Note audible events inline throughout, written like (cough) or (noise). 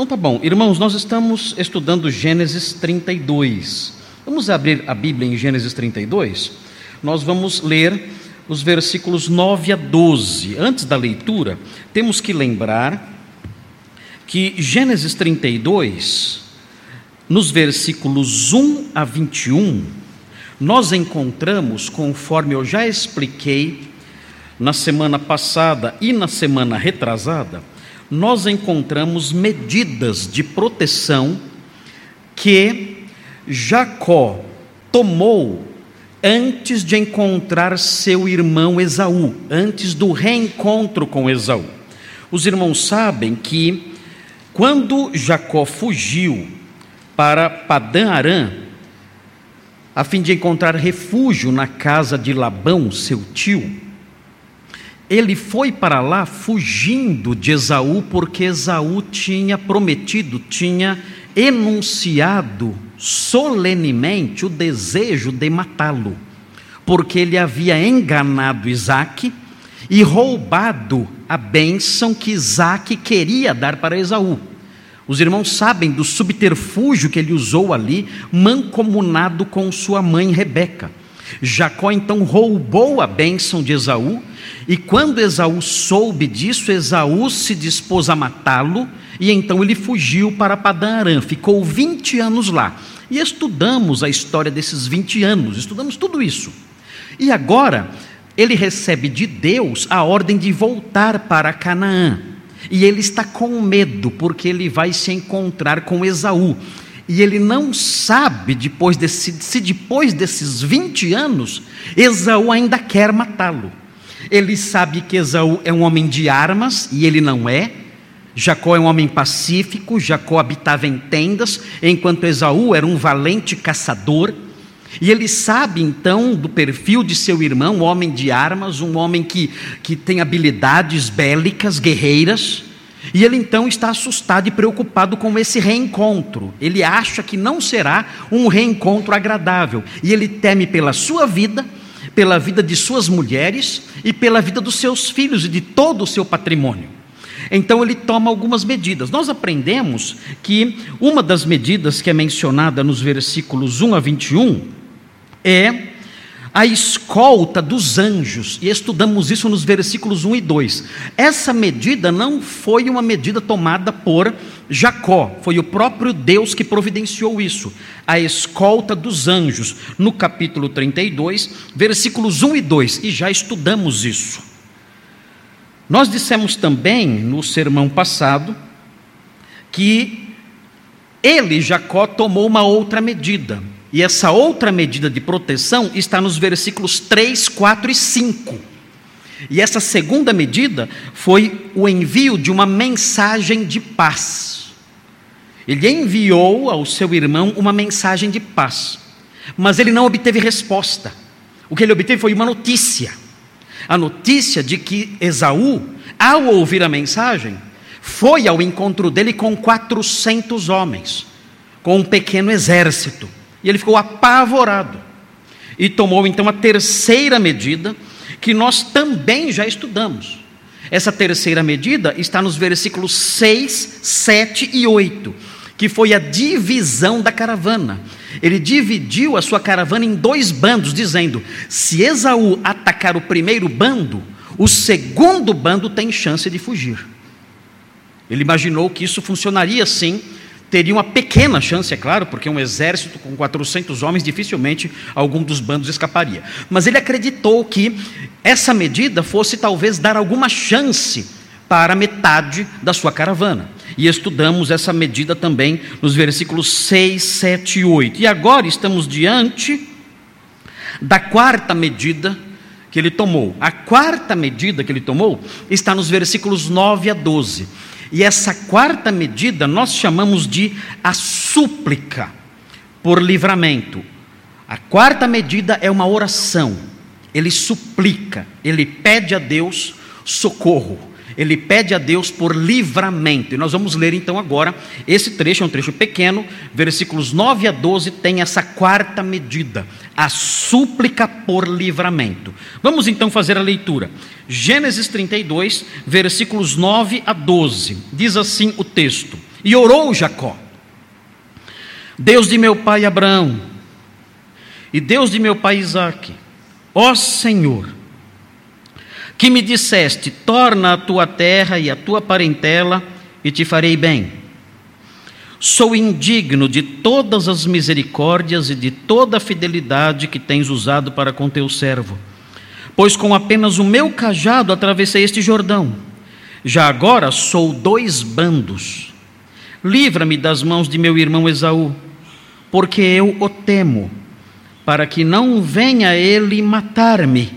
Então tá bom, irmãos, nós estamos estudando Gênesis 32. Vamos abrir a Bíblia em Gênesis 32? Nós vamos ler os versículos 9 a 12. Antes da leitura, temos que lembrar que Gênesis 32, nos versículos 1 a 21, nós encontramos, conforme eu já expliquei na semana passada e na semana retrasada, nós encontramos medidas de proteção que Jacó tomou antes de encontrar seu irmão Esaú, antes do reencontro com Esaú. Os irmãos sabem que quando Jacó fugiu para Padã Arã, a fim de encontrar refúgio na casa de Labão, seu tio, ele foi para lá fugindo de Esaú, porque Esaú tinha prometido, tinha enunciado solenemente o desejo de matá-lo, porque ele havia enganado Isaac e roubado a bênção que Isaac queria dar para Esaú. Os irmãos sabem do subterfúgio que ele usou ali, mancomunado com sua mãe Rebeca. Jacó então roubou a bênção de Esaú, e quando Esaú soube disso, Esaú se dispôs a matá-lo, e então ele fugiu para Padã ficou 20 anos lá. E estudamos a história desses 20 anos, estudamos tudo isso. E agora, ele recebe de Deus a ordem de voltar para Canaã. E ele está com medo, porque ele vai se encontrar com Esaú. E ele não sabe, depois desse, se depois desses 20 anos, Esaú ainda quer matá-lo. Ele sabe que Esaú é um homem de armas, e ele não é. Jacó é um homem pacífico, Jacó habitava em tendas, enquanto Esaú era um valente caçador. E ele sabe então do perfil de seu irmão, um homem de armas, um homem que, que tem habilidades bélicas, guerreiras. E ele então está assustado e preocupado com esse reencontro. Ele acha que não será um reencontro agradável. E ele teme pela sua vida, pela vida de suas mulheres e pela vida dos seus filhos e de todo o seu patrimônio. Então ele toma algumas medidas. Nós aprendemos que uma das medidas que é mencionada nos versículos 1 a 21 é a escolta dos anjos, e estudamos isso nos versículos 1 e 2. Essa medida não foi uma medida tomada por Jacó, foi o próprio Deus que providenciou isso. A escolta dos anjos, no capítulo 32, versículos 1 e 2, e já estudamos isso. Nós dissemos também no sermão passado que ele, Jacó, tomou uma outra medida. E essa outra medida de proteção está nos versículos 3, 4 e 5. E essa segunda medida foi o envio de uma mensagem de paz. Ele enviou ao seu irmão uma mensagem de paz, mas ele não obteve resposta. O que ele obteve foi uma notícia. A notícia de que Esaú, ao ouvir a mensagem, foi ao encontro dele com 400 homens, com um pequeno exército. E ele ficou apavorado. E tomou então a terceira medida, que nós também já estudamos. Essa terceira medida está nos versículos 6, 7 e 8, que foi a divisão da caravana. Ele dividiu a sua caravana em dois bandos, dizendo: se Esaú atacar o primeiro bando, o segundo bando tem chance de fugir. Ele imaginou que isso funcionaria assim teria uma pequena chance, é claro, porque um exército com 400 homens, dificilmente algum dos bandos escaparia. Mas ele acreditou que essa medida fosse talvez dar alguma chance para metade da sua caravana. E estudamos essa medida também nos versículos 6, 7 e 8. E agora estamos diante da quarta medida que ele tomou. A quarta medida que ele tomou está nos versículos 9 a 12. E essa quarta medida nós chamamos de a súplica por livramento. A quarta medida é uma oração. Ele suplica, ele pede a Deus socorro ele pede a Deus por livramento. E nós vamos ler então agora esse trecho, é um trecho pequeno, versículos 9 a 12 tem essa quarta medida, a súplica por livramento. Vamos então fazer a leitura. Gênesis 32, versículos 9 a 12. Diz assim o texto: E orou Jacó: Deus de meu pai Abraão, e Deus de meu pai Isaque, ó Senhor, que me disseste: torna a tua terra e a tua parentela, e te farei bem. Sou indigno de todas as misericórdias e de toda a fidelidade que tens usado para com teu servo, pois com apenas o meu cajado atravessei este Jordão. Já agora sou dois bandos. Livra-me das mãos de meu irmão Esaú, porque eu o temo para que não venha ele matar-me,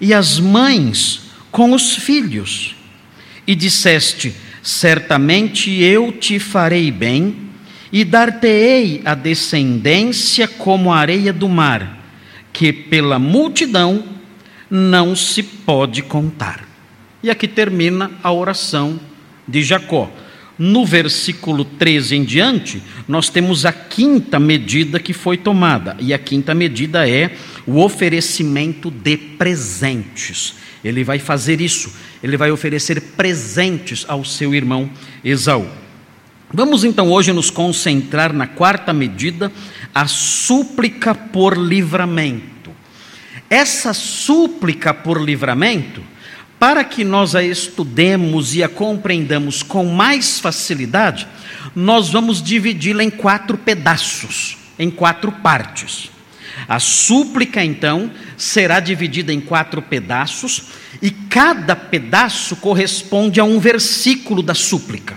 e as mães com os filhos. E disseste: Certamente eu te farei bem, e dar-te-ei a descendência como a areia do mar, que pela multidão não se pode contar. E aqui termina a oração de Jacó. No versículo 13 em diante, nós temos a quinta medida que foi tomada, e a quinta medida é o oferecimento de presentes. Ele vai fazer isso, ele vai oferecer presentes ao seu irmão Esaú. Vamos então hoje nos concentrar na quarta medida, a súplica por livramento. Essa súplica por livramento para que nós a estudemos e a compreendamos com mais facilidade, nós vamos dividi-la em quatro pedaços, em quatro partes. A súplica, então, será dividida em quatro pedaços, e cada pedaço corresponde a um versículo da súplica.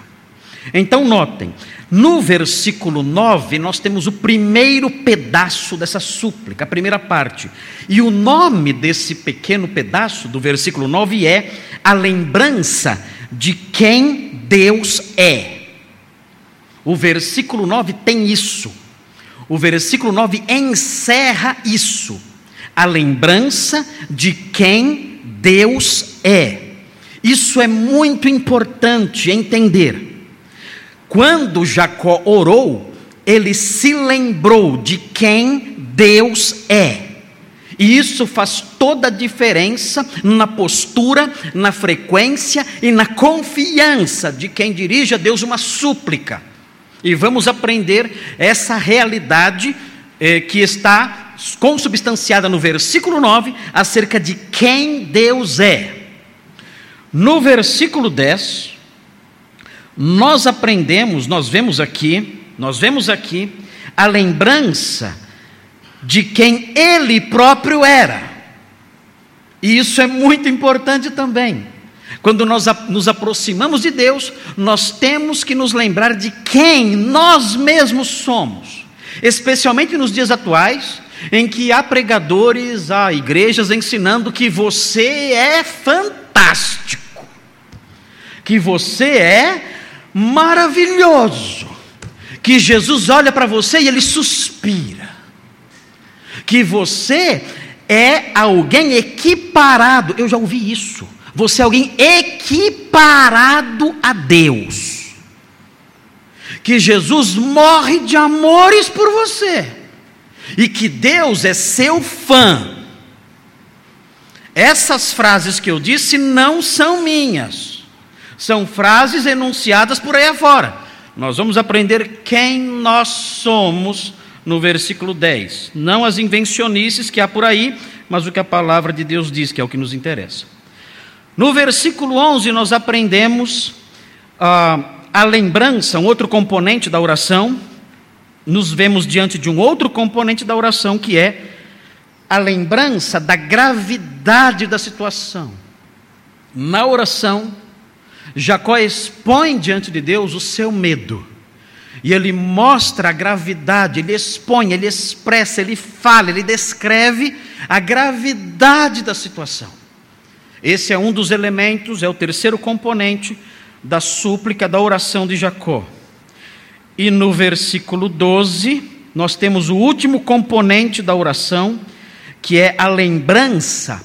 Então, notem, no versículo 9, nós temos o primeiro pedaço dessa súplica, a primeira parte. E o nome desse pequeno pedaço do versículo 9 é a lembrança de quem Deus é. O versículo 9 tem isso. O versículo 9 encerra isso. A lembrança de quem Deus é. Isso é muito importante entender. Quando Jacó orou, ele se lembrou de quem Deus é. E isso faz toda a diferença na postura, na frequência e na confiança de quem dirige a Deus uma súplica. E vamos aprender essa realidade eh, que está consubstanciada no versículo 9, acerca de quem Deus é. No versículo 10, nós aprendemos, nós vemos aqui, nós vemos aqui a lembrança de quem ele próprio era. E isso é muito importante também. Quando nós nos aproximamos de Deus, nós temos que nos lembrar de quem nós mesmos somos, especialmente nos dias atuais, em que há pregadores, há igrejas ensinando que você é fantástico, que você é maravilhoso, que Jesus olha para você e ele suspira, que você é alguém equiparado, eu já ouvi isso, você é alguém equiparado a Deus, que Jesus morre de amores por você, e que Deus é seu fã. Essas frases que eu disse não são minhas são frases enunciadas por aí afora. Nós vamos aprender quem nós somos no versículo 10. Não as invencionices que há por aí, mas o que a palavra de Deus diz, que é o que nos interessa. No versículo 11, nós aprendemos ah, a lembrança, um outro componente da oração. Nos vemos diante de um outro componente da oração, que é a lembrança da gravidade da situação. Na oração, Jacó expõe diante de Deus o seu medo. E ele mostra a gravidade, ele expõe, ele expressa, ele fala, ele descreve a gravidade da situação. Esse é um dos elementos, é o terceiro componente da súplica, da oração de Jacó. E no versículo 12, nós temos o último componente da oração, que é a lembrança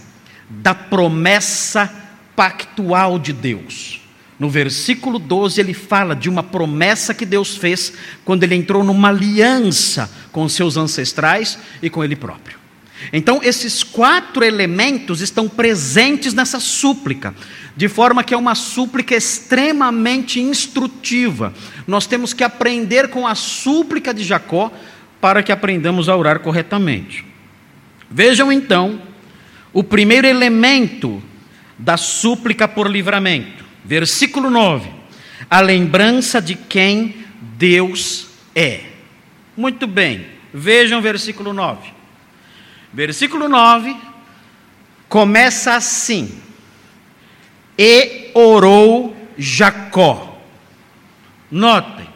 da promessa pactual de Deus. No versículo 12, ele fala de uma promessa que Deus fez quando ele entrou numa aliança com seus ancestrais e com ele próprio. Então, esses quatro elementos estão presentes nessa súplica, de forma que é uma súplica extremamente instrutiva. Nós temos que aprender com a súplica de Jacó para que aprendamos a orar corretamente. Vejam então o primeiro elemento da súplica por livramento. Versículo 9: a lembrança de quem Deus é. Muito bem, vejam o versículo 9. Versículo 9 começa assim: E orou Jacó. Notem,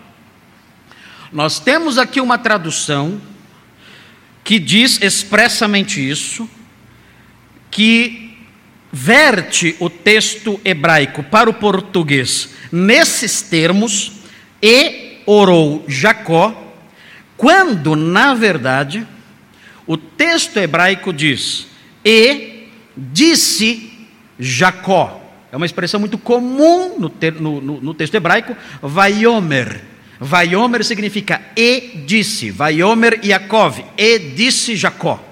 nós temos aqui uma tradução que diz expressamente isso, que verte o texto hebraico para o português nesses termos, e orou Jacó, quando, na verdade, o texto hebraico diz: e disse Jacó. É uma expressão muito comum no, no, no, no texto hebraico, vaiomer. Vaiomer significa e disse, Vaiomer Yaakov, e disse Jacó.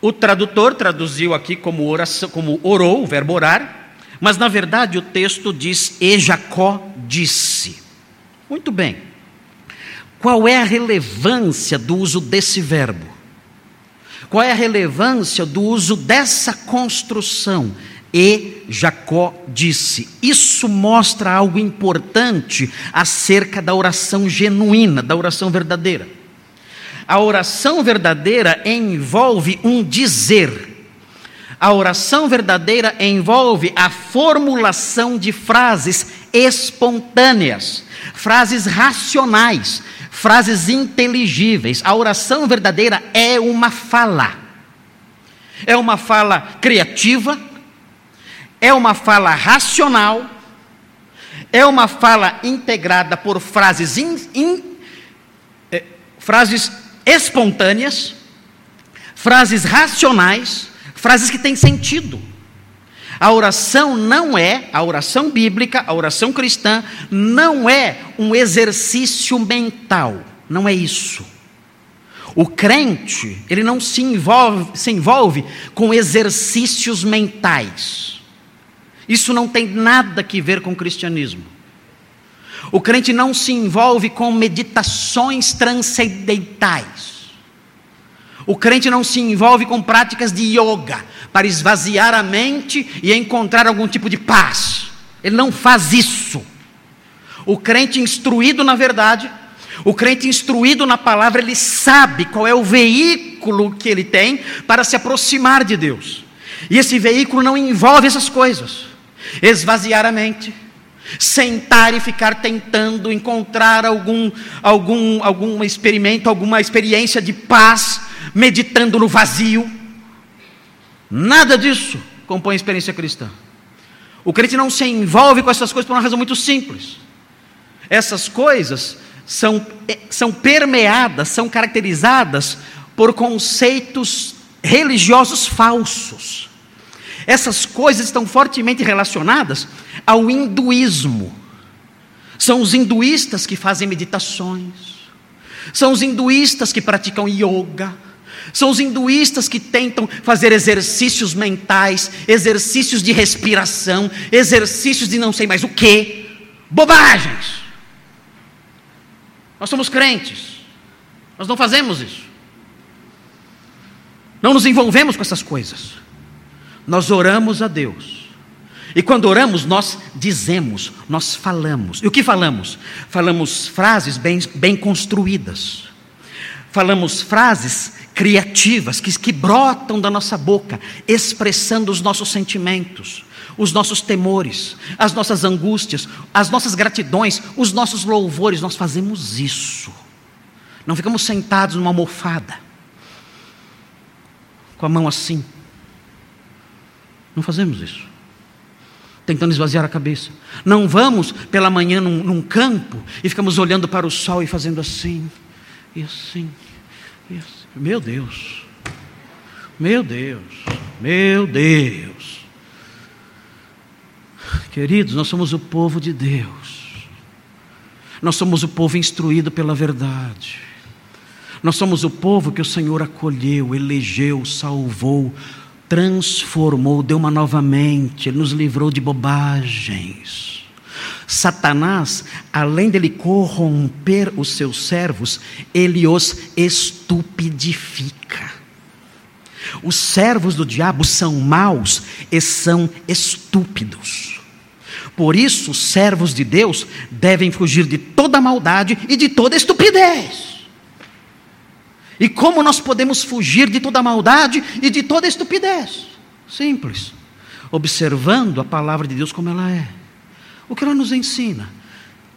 O tradutor traduziu aqui como, oração, como orou, o verbo orar, mas na verdade o texto diz e Jacó disse. Muito bem. Qual é a relevância do uso desse verbo? Qual é a relevância do uso dessa construção? E Jacó disse: Isso mostra algo importante acerca da oração genuína, da oração verdadeira. A oração verdadeira envolve um dizer. A oração verdadeira envolve a formulação de frases espontâneas, frases racionais, frases inteligíveis. A oração verdadeira é uma fala. É uma fala criativa, é uma fala racional, é uma fala integrada por frases, in, in, eh, frases espontâneas, frases racionais, frases que têm sentido. A oração não é, a oração bíblica, a oração cristã, não é um exercício mental, não é isso. O crente, ele não se envolve, se envolve com exercícios mentais. Isso não tem nada que ver com o cristianismo. O crente não se envolve com meditações transcendentais. O crente não se envolve com práticas de yoga para esvaziar a mente e encontrar algum tipo de paz. Ele não faz isso. O crente instruído na verdade, o crente instruído na palavra, ele sabe qual é o veículo que ele tem para se aproximar de Deus. E esse veículo não envolve essas coisas esvaziar a mente, sentar e ficar tentando encontrar algum algum algum experimento, alguma experiência de paz, meditando no vazio. Nada disso compõe a experiência cristã. O crente não se envolve com essas coisas por uma razão muito simples. Essas coisas são, eh, são permeadas, são caracterizadas por conceitos religiosos falsos. Essas coisas estão fortemente relacionadas ao hinduísmo. São os hinduístas que fazem meditações, são os hinduístas que praticam yoga, são os hinduístas que tentam fazer exercícios mentais, exercícios de respiração, exercícios de não sei mais o que, bobagens. Nós somos crentes, nós não fazemos isso, não nos envolvemos com essas coisas. Nós oramos a Deus. E quando oramos, nós dizemos, nós falamos. E o que falamos? Falamos frases bem, bem construídas. Falamos frases criativas que, que brotam da nossa boca, expressando os nossos sentimentos, os nossos temores, as nossas angústias, as nossas gratidões, os nossos louvores. Nós fazemos isso. Não ficamos sentados numa almofada, com a mão assim não fazemos isso. Tentando esvaziar a cabeça. Não vamos pela manhã num, num campo e ficamos olhando para o sol e fazendo assim, e assim, e assim. Meu Deus, meu Deus, meu Deus. Queridos, nós somos o povo de Deus. Nós somos o povo instruído pela verdade. Nós somos o povo que o Senhor acolheu, elegeu, salvou, transformou, deu uma nova mente, Ele nos livrou de bobagens. Satanás, além dele corromper os seus servos, ele os estupidifica. Os servos do diabo são maus e são estúpidos. Por isso, os servos de Deus devem fugir de toda maldade e de toda estupidez. E como nós podemos fugir de toda maldade e de toda estupidez? Simples. Observando a palavra de Deus como ela é. O que ela nos ensina?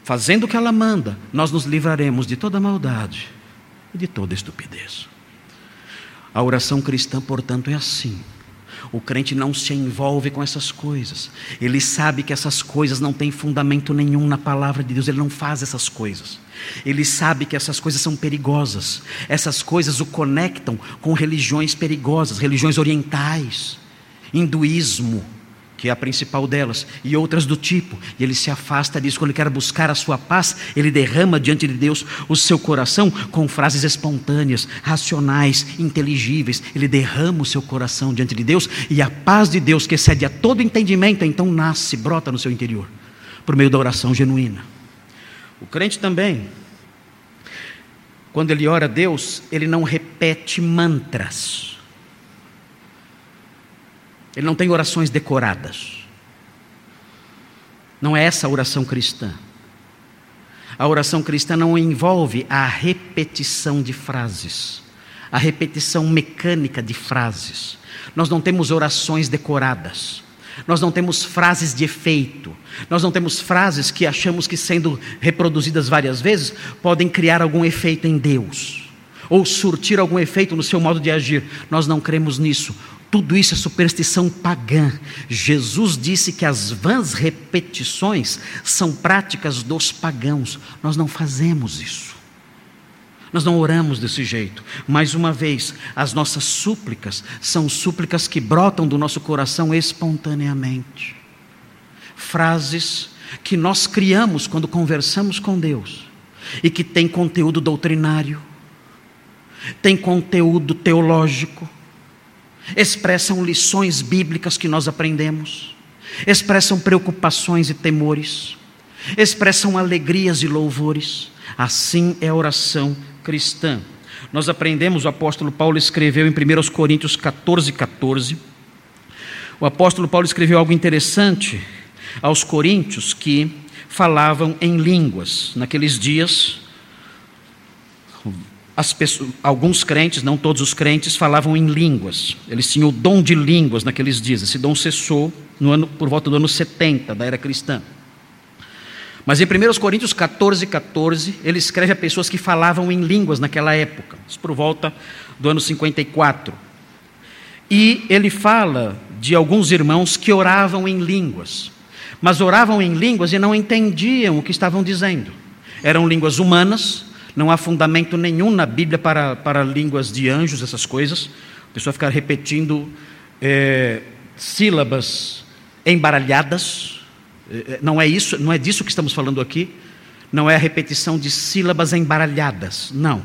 Fazendo o que ela manda, nós nos livraremos de toda maldade e de toda estupidez. A oração cristã, portanto, é assim. O crente não se envolve com essas coisas. Ele sabe que essas coisas não têm fundamento nenhum na palavra de Deus. Ele não faz essas coisas. Ele sabe que essas coisas são perigosas. Essas coisas o conectam com religiões perigosas, religiões orientais, hinduísmo, que é a principal delas, e outras do tipo. E ele se afasta disso. Quando ele quer buscar a sua paz, ele derrama diante de Deus o seu coração com frases espontâneas, racionais, inteligíveis. Ele derrama o seu coração diante de Deus, e a paz de Deus, que excede a todo entendimento, então nasce, brota no seu interior, por meio da oração genuína. O crente também, quando ele ora a Deus, ele não repete mantras. Ele não tem orações decoradas. Não é essa a oração cristã. A oração cristã não envolve a repetição de frases, a repetição mecânica de frases. Nós não temos orações decoradas. Nós não temos frases de efeito. Nós não temos frases que achamos que, sendo reproduzidas várias vezes, podem criar algum efeito em Deus ou surtir algum efeito no seu modo de agir. Nós não cremos nisso. Tudo isso é superstição pagã. Jesus disse que as vãs repetições são práticas dos pagãos. Nós não fazemos isso. Nós não oramos desse jeito. Mais uma vez, as nossas súplicas são súplicas que brotam do nosso coração espontaneamente. Frases que nós criamos quando conversamos com Deus e que têm conteúdo doutrinário, tem conteúdo teológico, expressam lições bíblicas que nós aprendemos, expressam preocupações e temores, expressam alegrias e louvores. Assim é a oração cristã. Nós aprendemos, o apóstolo Paulo escreveu em 1 Coríntios 14, 14. O apóstolo Paulo escreveu algo interessante aos coríntios que falavam em línguas. Naqueles dias, Pessoas, alguns crentes, não todos os crentes, falavam em línguas. Eles tinham o dom de línguas naqueles dias. Esse dom cessou no ano, por volta do ano 70 da era cristã. Mas em 1 Coríntios 14, 14, ele escreve a pessoas que falavam em línguas naquela época, por volta do ano 54. E ele fala de alguns irmãos que oravam em línguas, mas oravam em línguas e não entendiam o que estavam dizendo. Eram línguas humanas, não há fundamento nenhum na Bíblia para, para línguas de anjos, essas coisas. A pessoa ficar repetindo é, sílabas embaralhadas. É, é, não é isso, não é disso que estamos falando aqui. Não é a repetição de sílabas embaralhadas. Não.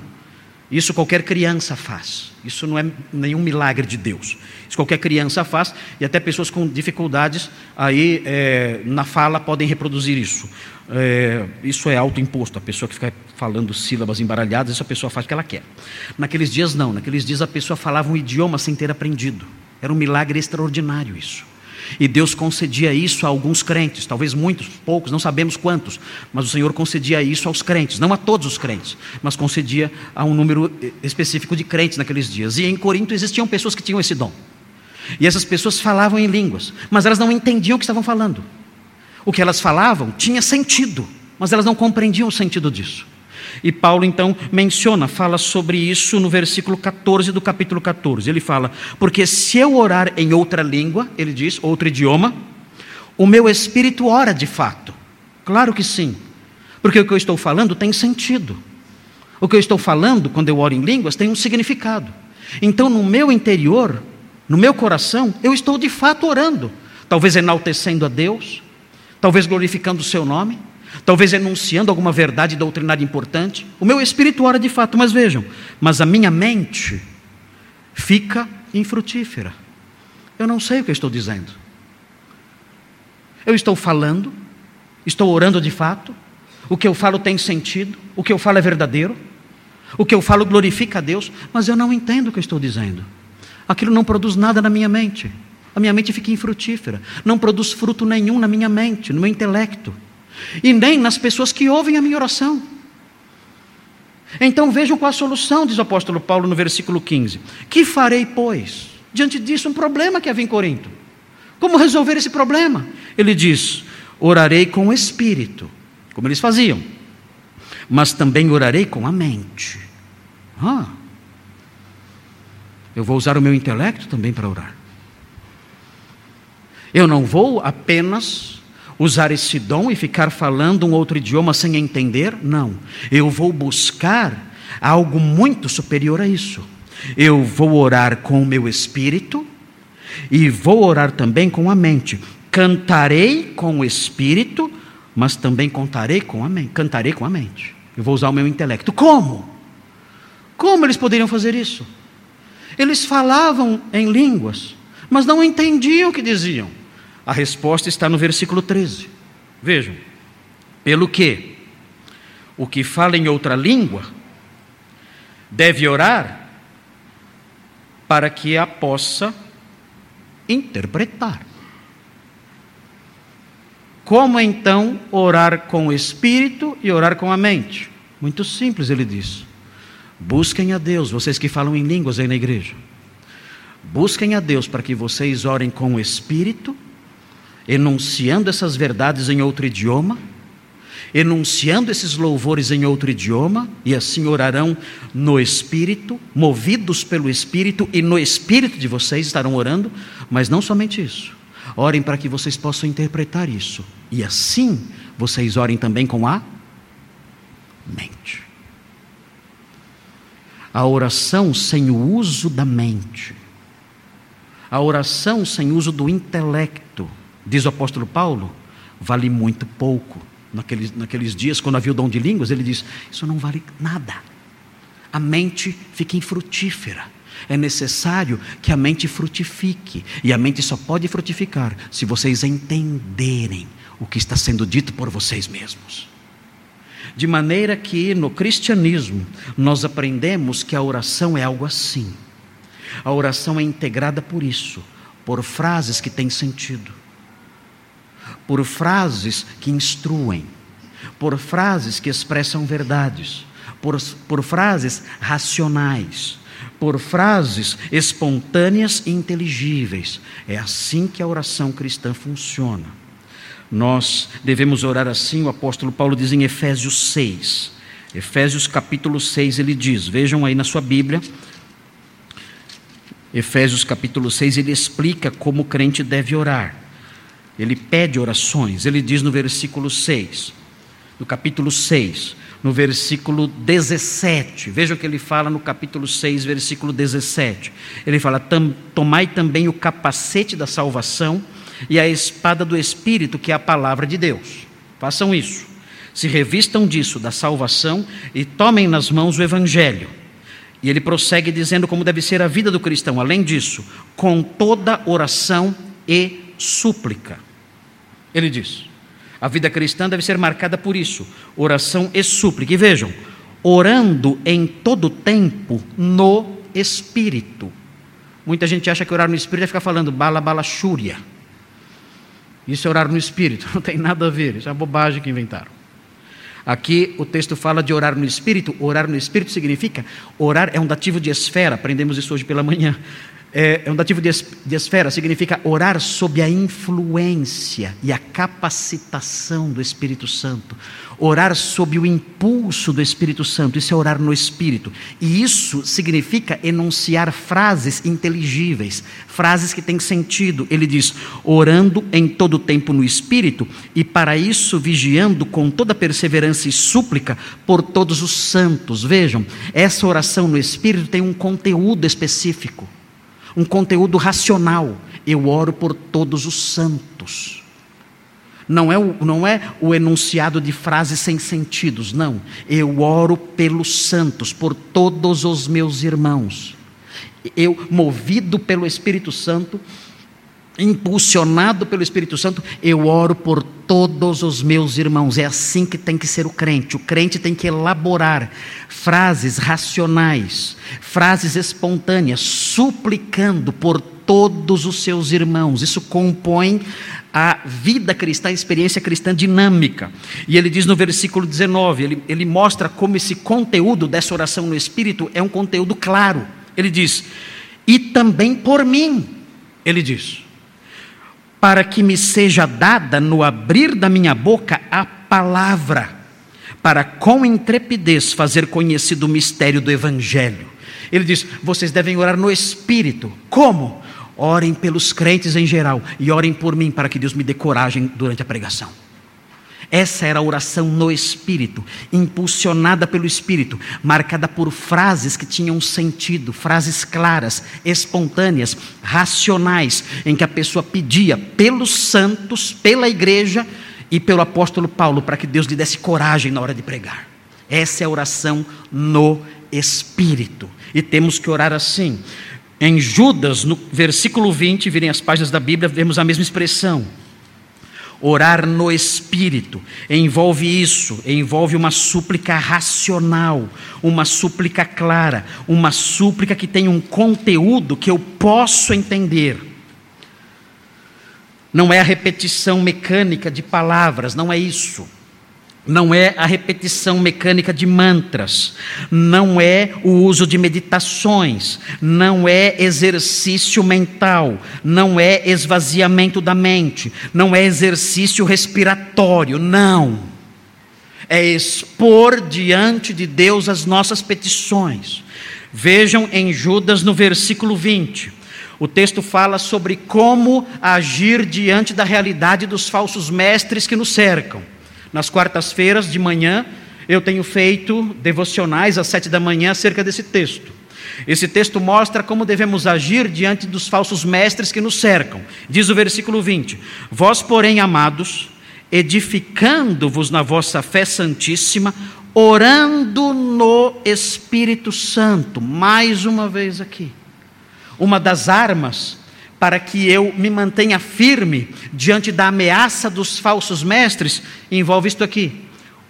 Isso qualquer criança faz. Isso não é nenhum milagre de Deus. Isso qualquer criança faz e até pessoas com dificuldades aí é, na fala podem reproduzir isso. É, isso é autoimposto. A pessoa que fica falando sílabas embaralhadas, essa pessoa faz o que ela quer. Naqueles dias não. Naqueles dias a pessoa falava um idioma sem ter aprendido. Era um milagre extraordinário isso. E Deus concedia isso a alguns crentes, talvez muitos, poucos, não sabemos quantos, mas o Senhor concedia isso aos crentes, não a todos os crentes, mas concedia a um número específico de crentes naqueles dias. E em Corinto existiam pessoas que tinham esse dom. E essas pessoas falavam em línguas, mas elas não entendiam o que estavam falando. O que elas falavam tinha sentido, mas elas não compreendiam o sentido disso. E Paulo então menciona, fala sobre isso no versículo 14 do capítulo 14. Ele fala: Porque se eu orar em outra língua, ele diz, outro idioma, o meu espírito ora de fato. Claro que sim, porque o que eu estou falando tem sentido. O que eu estou falando, quando eu oro em línguas, tem um significado. Então, no meu interior, no meu coração, eu estou de fato orando, talvez enaltecendo a Deus, talvez glorificando o seu nome, talvez enunciando alguma verdade doutrinária importante. O meu espírito ora de fato, mas vejam, mas a minha mente fica infrutífera. Eu não sei o que eu estou dizendo. Eu estou falando, estou orando de fato, o que eu falo tem sentido, o que eu falo é verdadeiro, o que eu falo glorifica a Deus, mas eu não entendo o que eu estou dizendo. Aquilo não produz nada na minha mente. A minha mente fica infrutífera, não produz fruto nenhum na minha mente, no meu intelecto, e nem nas pessoas que ouvem a minha oração. Então vejam qual a solução, diz o apóstolo Paulo no versículo 15: Que farei, pois? Diante disso, um problema que havia em Corinto. Como resolver esse problema? Ele diz: Orarei com o espírito, como eles faziam, mas também orarei com a mente. Ah, eu vou usar o meu intelecto também para orar. Eu não vou apenas usar esse dom e ficar falando um outro idioma sem entender, não. Eu vou buscar algo muito superior a isso. Eu vou orar com o meu espírito e vou orar também com a mente. Cantarei com o espírito, mas também contarei com a mente. Cantarei com a mente. Eu vou usar o meu intelecto. Como? Como eles poderiam fazer isso? Eles falavam em línguas, mas não entendiam o que diziam. A resposta está no versículo 13. Vejam. Pelo que o que fala em outra língua deve orar para que a possa interpretar. Como então orar com o espírito e orar com a mente? Muito simples, ele diz. Busquem a Deus, vocês que falam em línguas aí na igreja. Busquem a Deus para que vocês orem com o espírito, enunciando essas verdades em outro idioma, enunciando esses louvores em outro idioma, e assim orarão no espírito, movidos pelo espírito, e no espírito de vocês estarão orando, mas não somente isso. Orem para que vocês possam interpretar isso, e assim vocês orem também com a mente. A oração sem o uso da mente, a oração sem uso do intelecto, diz o apóstolo Paulo, vale muito pouco. Naqueles, naqueles dias, quando havia o dom de línguas, ele diz: Isso não vale nada. A mente fica infrutífera. É necessário que a mente frutifique. E a mente só pode frutificar se vocês entenderem o que está sendo dito por vocês mesmos. De maneira que no cristianismo nós aprendemos que a oração é algo assim. A oração é integrada por isso, por frases que têm sentido, por frases que instruem, por frases que expressam verdades, por, por frases racionais, por frases espontâneas e inteligíveis. É assim que a oração cristã funciona. Nós devemos orar assim, o apóstolo Paulo diz em Efésios 6. Efésios capítulo 6 ele diz, vejam aí na sua Bíblia, Efésios capítulo 6 ele explica como o crente deve orar. Ele pede orações, ele diz no versículo 6, no capítulo 6, no versículo 17. Veja o que ele fala no capítulo 6, versículo 17. Ele fala: Tomai também o capacete da salvação e a espada do Espírito, que é a palavra de Deus. Façam isso. Se revistam disso, da salvação, e tomem nas mãos o Evangelho. E ele prossegue dizendo como deve ser a vida do cristão, além disso, com toda oração e súplica. Ele diz: a vida cristã deve ser marcada por isso, oração e súplica. E vejam, orando em todo tempo no Espírito. Muita gente acha que orar no Espírito é ficar falando bala, bala, chúria. Isso é orar no espírito, (laughs) não tem nada a ver, isso é uma bobagem que inventaram. Aqui o texto fala de orar no espírito. Orar no espírito significa orar é um dativo de esfera, aprendemos isso hoje pela manhã é, é um dativo de, esfera, significa orar sob a influência e a capacitação do Espírito Santo. Orar sob o impulso do Espírito Santo, isso é orar no Espírito. E isso significa enunciar frases inteligíveis, frases que têm sentido. Ele diz: orando em todo tempo no Espírito, e para isso vigiando com toda perseverança e súplica por todos os santos. Vejam, essa oração no Espírito tem um conteúdo específico um conteúdo racional. Eu oro por todos os santos. Não é, o, não é o enunciado de frases sem sentidos, não. Eu oro pelos santos, por todos os meus irmãos. Eu, movido pelo Espírito Santo, impulsionado pelo Espírito Santo, eu oro por todos os meus irmãos. É assim que tem que ser o crente. O crente tem que elaborar frases racionais, frases espontâneas, suplicando por todos os seus irmãos. Isso compõe a vida cristã, a experiência cristã dinâmica. E ele diz no versículo 19, ele, ele mostra como esse conteúdo dessa oração no Espírito é um conteúdo claro. Ele diz: E também por mim, ele diz, para que me seja dada no abrir da minha boca a palavra, para com intrepidez fazer conhecido o mistério do Evangelho. Ele diz: vocês devem orar no Espírito. Como? Orem pelos crentes em geral e orem por mim para que Deus me dê coragem durante a pregação. Essa era a oração no Espírito, impulsionada pelo Espírito, marcada por frases que tinham sentido, frases claras, espontâneas, racionais, em que a pessoa pedia pelos santos, pela igreja e pelo apóstolo Paulo, para que Deus lhe desse coragem na hora de pregar. Essa é a oração no Espírito. E temos que orar assim. Em Judas, no versículo 20, virem as páginas da Bíblia, vemos a mesma expressão. Orar no Espírito envolve isso, envolve uma súplica racional, uma súplica clara, uma súplica que tem um conteúdo que eu posso entender. Não é a repetição mecânica de palavras, não é isso não é a repetição mecânica de mantras, não é o uso de meditações, não é exercício mental, não é esvaziamento da mente, não é exercício respiratório, não. É expor diante de Deus as nossas petições. Vejam em Judas no versículo 20. O texto fala sobre como agir diante da realidade dos falsos mestres que nos cercam. Nas quartas-feiras de manhã, eu tenho feito devocionais às sete da manhã acerca desse texto. Esse texto mostra como devemos agir diante dos falsos mestres que nos cercam. Diz o versículo 20: Vós, porém, amados, edificando-vos na vossa fé santíssima, orando no Espírito Santo. Mais uma vez aqui. Uma das armas para que eu me mantenha firme diante da ameaça dos falsos mestres, envolve isto aqui: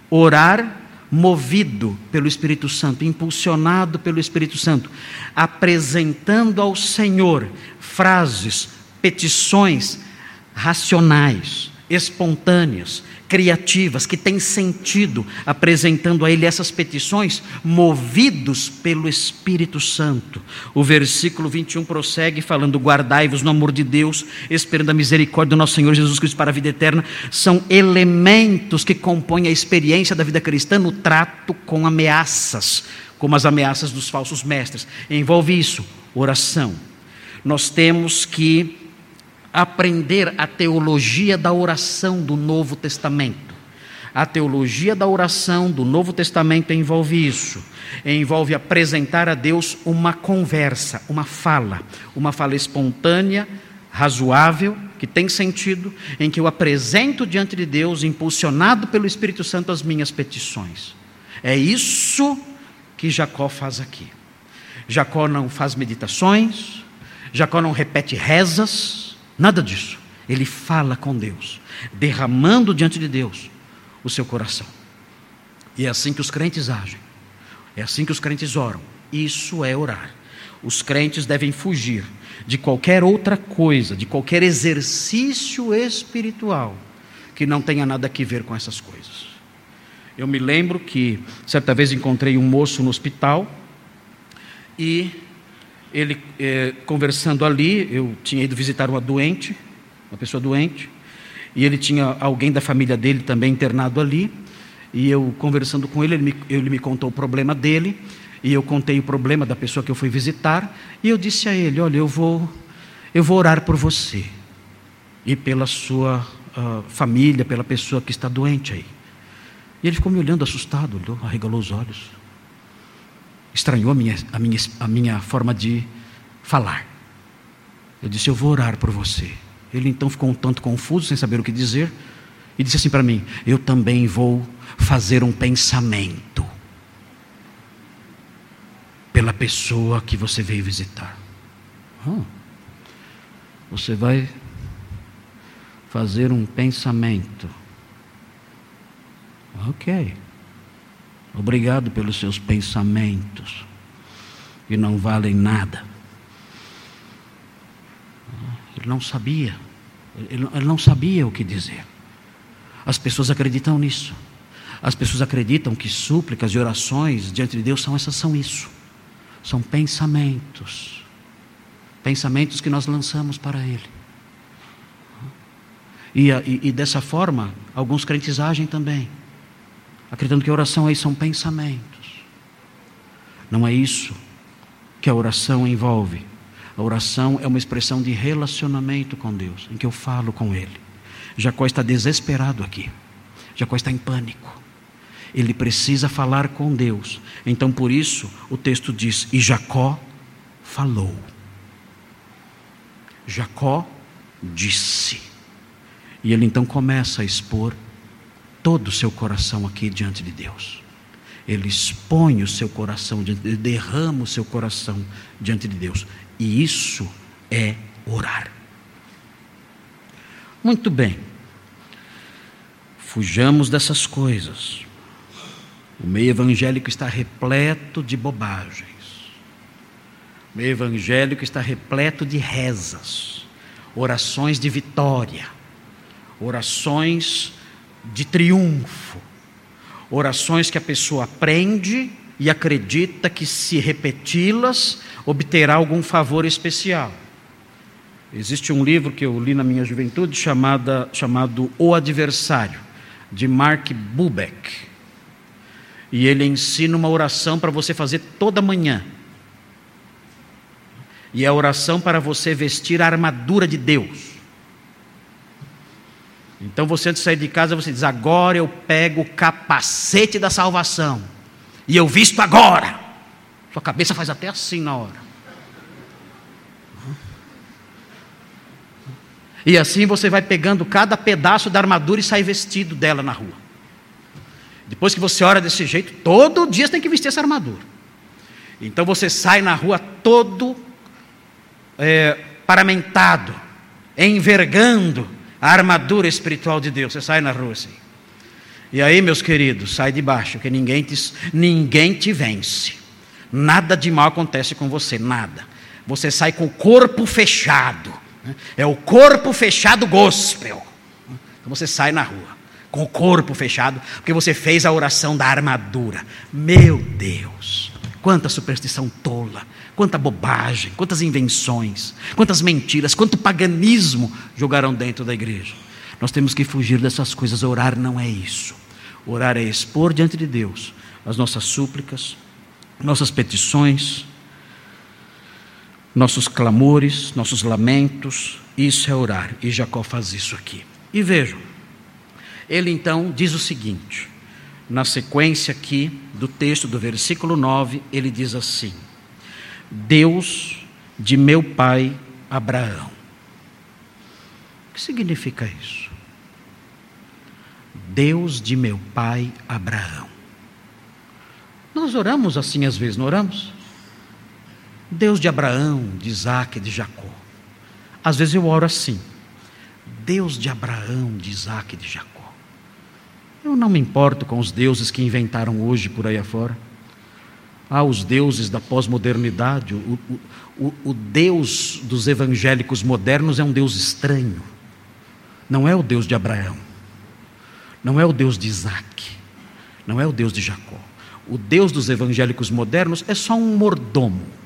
orar movido pelo Espírito Santo, impulsionado pelo Espírito Santo, apresentando ao Senhor frases, petições racionais, espontâneas, criativas, que têm sentido, apresentando a Ele essas petições, movidos pelo Espírito Santo. O versículo 21 prossegue falando: Guardai-vos no amor de Deus, esperando a misericórdia do nosso Senhor Jesus Cristo para a vida eterna. São elementos que compõem a experiência da vida cristã no trato com ameaças, como as ameaças dos falsos mestres. Envolve isso, oração. Nós temos que aprender a teologia da oração do Novo Testamento. A teologia da oração do Novo Testamento envolve isso. Envolve apresentar a Deus uma conversa, uma fala, uma fala espontânea, razoável, que tem sentido, em que eu apresento diante de Deus, impulsionado pelo Espírito Santo, as minhas petições. É isso que Jacó faz aqui. Jacó não faz meditações, Jacó não repete rezas, Nada disso. Ele fala com Deus, derramando diante de Deus o seu coração. E é assim que os crentes agem. É assim que os crentes oram. Isso é orar. Os crentes devem fugir de qualquer outra coisa, de qualquer exercício espiritual que não tenha nada a ver com essas coisas. Eu me lembro que certa vez encontrei um moço no hospital e ele é, conversando ali, eu tinha ido visitar uma doente, uma pessoa doente, e ele tinha alguém da família dele também internado ali, e eu conversando com ele, ele me, ele me contou o problema dele, e eu contei o problema da pessoa que eu fui visitar, e eu disse a ele: Olha, eu vou, eu vou orar por você, e pela sua uh, família, pela pessoa que está doente aí. E ele ficou me olhando assustado, arregalou os olhos estranhou a minha, a minha, a minha forma de falar. Eu disse: Eu vou orar por você. Ele então ficou um tanto confuso, sem saber o que dizer. e disse assim para mim: Eu também vou fazer um pensamento pela pessoa que você veio visitar. Oh, você vai fazer um pensamento. Ok. Obrigado pelos seus pensamentos, que não valem nada. Ele não sabia, ele não sabia o que dizer. As pessoas acreditam nisso. As pessoas acreditam que súplicas e orações diante de Deus são essas são isso. São pensamentos. Pensamentos que nós lançamos para Ele. E, e, e dessa forma, alguns crentes agem também, acreditando que a oração aí são pensamentos. Não é isso que a oração envolve. A oração é uma expressão de relacionamento com Deus, em que eu falo com Ele. Jacó está desesperado aqui. Jacó está em pânico. Ele precisa falar com Deus. Então, por isso, o texto diz: E Jacó falou. Jacó disse. E ele então começa a expor todo o seu coração aqui diante de Deus. Ele expõe o seu coração, ele derrama o seu coração diante de Deus. E isso é orar. Muito bem. Fujamos dessas coisas. O meio evangélico está repleto de bobagens. O meio evangélico está repleto de rezas, orações de vitória, orações de triunfo, orações que a pessoa aprende e acredita que se repeti-las obterá algum favor especial. Existe um livro que eu li na minha juventude chamada, chamado O Adversário de Mark Bubeck. E ele ensina uma oração para você fazer toda manhã. E é a oração para você vestir a armadura de Deus. Então você antes de sair de casa, você diz: Agora eu pego o capacete da salvação. E eu visto agora. Sua cabeça faz até assim na hora. E assim você vai pegando cada pedaço da armadura e sai vestido dela na rua. Depois que você ora desse jeito, todo dia você tem que vestir essa armadura. Então você sai na rua todo é, paramentado, envergando a armadura espiritual de Deus. Você sai na rua assim. E aí, meus queridos, sai de baixo, que ninguém te, ninguém te vence. Nada de mal acontece com você, nada. Você sai com o corpo fechado é o corpo fechado gospel. Então você sai na rua com o corpo fechado, porque você fez a oração da armadura. Meu Deus, quanta superstição tola, quanta bobagem, quantas invenções, quantas mentiras, quanto paganismo jogaram dentro da igreja. Nós temos que fugir dessas coisas. Orar não é isso. Orar é expor diante de Deus as nossas súplicas, nossas petições, nossos clamores, nossos lamentos, isso é orar. E Jacó faz isso aqui. E vejam, ele então diz o seguinte, na sequência aqui do texto do versículo 9, ele diz assim: Deus de meu pai Abraão. O que significa isso? Deus de meu pai Abraão. Nós oramos assim às vezes, não oramos? Deus de Abraão, de Isaac de Jacó. Às vezes eu oro assim: Deus de Abraão, de Isaac de Jacó. Eu não me importo com os deuses que inventaram hoje por aí afora. Ah, os deuses da pós-modernidade. O, o, o, Deus dos evangélicos modernos é um Deus estranho. Não é o Deus de Abraão. Não é o Deus de Isaac. Não é o Deus de Jacó. O Deus dos evangélicos modernos é só um mordomo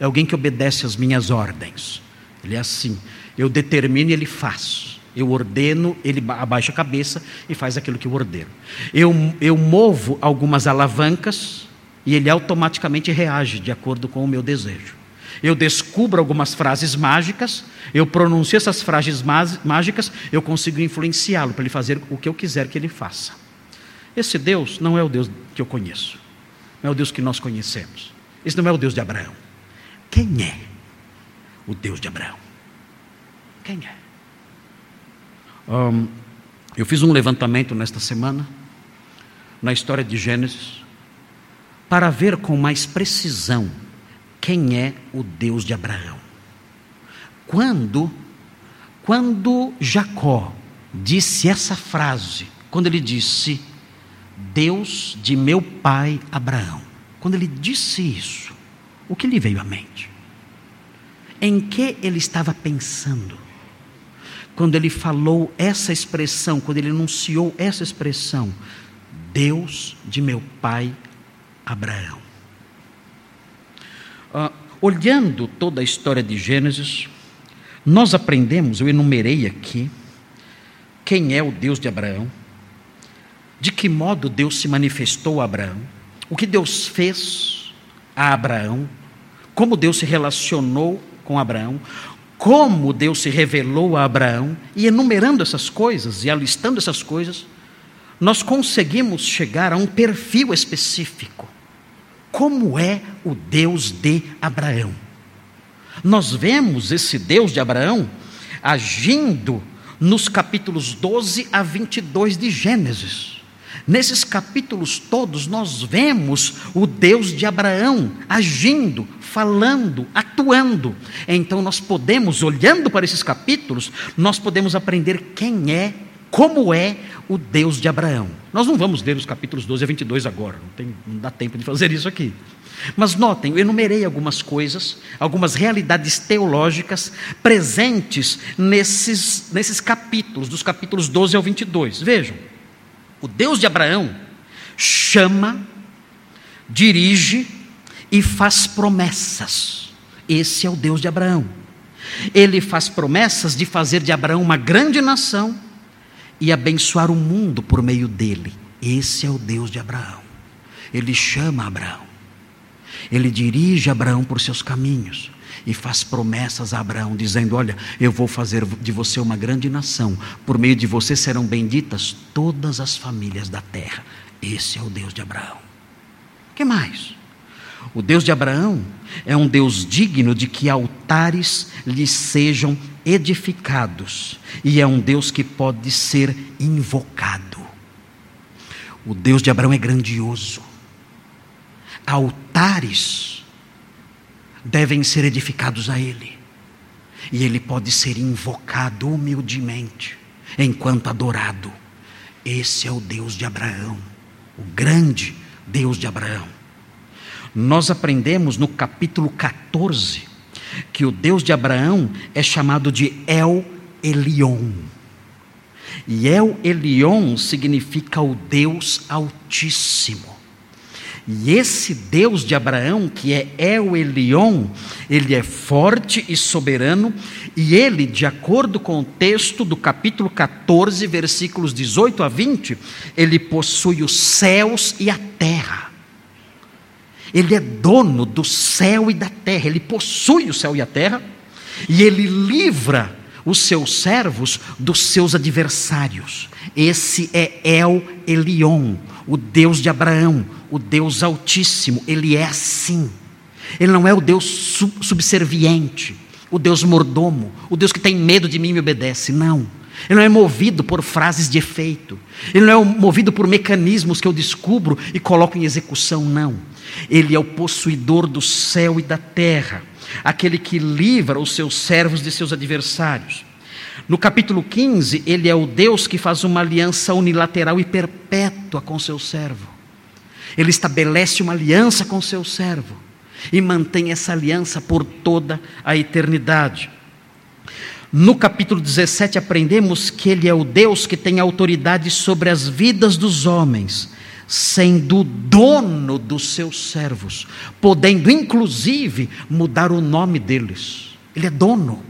é alguém que obedece às minhas ordens. Ele é assim. Eu determino e ele faz. Eu ordeno, ele abaixa a cabeça e faz aquilo que eu ordeno. Eu, eu movo algumas alavancas e ele automaticamente reage de acordo com o meu desejo. Eu descubro algumas frases mágicas, eu pronuncio essas frases mágicas, eu consigo influenciá-lo para ele fazer o que eu quiser que ele faça. Esse Deus não é o Deus que eu conheço, não é o Deus que nós conhecemos. Esse não é o Deus de Abraão. Quem é o Deus de Abraão? Quem é? Um, Eu fiz um levantamento nesta semana, na história de Gênesis, para ver com mais precisão quem é o Deus de Abraão. Quando, quando Jacó disse essa frase, quando ele disse, Deus de meu pai Abraão, quando ele disse isso, o que lhe veio à mente? Em que ele estava pensando? Quando ele falou essa expressão, quando ele enunciou essa expressão, Deus de meu pai Abraão. Uh, olhando toda a história de Gênesis, nós aprendemos, eu enumerei aqui, quem é o Deus de Abraão, de que modo Deus se manifestou a Abraão, o que Deus fez a Abraão, como Deus se relacionou com Abraão, como Deus se revelou a Abraão, e enumerando essas coisas e alistando essas coisas, nós conseguimos chegar a um perfil específico. Como é o Deus de Abraão? Nós vemos esse Deus de Abraão agindo nos capítulos 12 a 22 de Gênesis. Nesses capítulos todos, nós vemos o Deus de Abraão agindo, falando, atuando. Então, nós podemos, olhando para esses capítulos, nós podemos aprender quem é, como é o Deus de Abraão. Nós não vamos ler os capítulos 12 a 22 agora, não, tem, não dá tempo de fazer isso aqui. Mas notem, eu enumerei algumas coisas, algumas realidades teológicas presentes nesses, nesses capítulos, dos capítulos 12 ao 22. Vejam. O Deus de Abraão chama, dirige e faz promessas. Esse é o Deus de Abraão. Ele faz promessas de fazer de Abraão uma grande nação e abençoar o mundo por meio dele. Esse é o Deus de Abraão. Ele chama Abraão. Ele dirige Abraão por seus caminhos e faz promessas a Abraão, dizendo: Olha, eu vou fazer de você uma grande nação, por meio de você serão benditas todas as famílias da terra. Esse é o Deus de Abraão. O que mais? O Deus de Abraão é um Deus digno de que altares lhe sejam edificados, e é um Deus que pode ser invocado. O Deus de Abraão é grandioso. Altares devem ser edificados a Ele. E Ele pode ser invocado humildemente, enquanto adorado. Esse é o Deus de Abraão, o grande Deus de Abraão. Nós aprendemos no capítulo 14 que o Deus de Abraão é chamado de El Elion. E El Elion significa o Deus Altíssimo. E esse Deus de Abraão, que é El Elion, ele é forte e soberano, e ele, de acordo com o texto do capítulo 14, versículos 18 a 20, ele possui os céus e a terra. Ele é dono do céu e da terra, ele possui o céu e a terra, e ele livra os seus servos dos seus adversários. Esse é El Elion, o Deus de Abraão, o Deus Altíssimo. Ele é assim. Ele não é o Deus subserviente, o Deus mordomo, o Deus que tem medo de mim e me obedece. Não. Ele não é movido por frases de efeito. Ele não é movido por mecanismos que eu descubro e coloco em execução. Não. Ele é o possuidor do céu e da terra, aquele que livra os seus servos de seus adversários. No capítulo 15, ele é o Deus que faz uma aliança unilateral e perpétua com seu servo. Ele estabelece uma aliança com seu servo e mantém essa aliança por toda a eternidade. No capítulo 17, aprendemos que Ele é o Deus que tem autoridade sobre as vidas dos homens, sendo dono dos seus servos, podendo inclusive mudar o nome deles. Ele é dono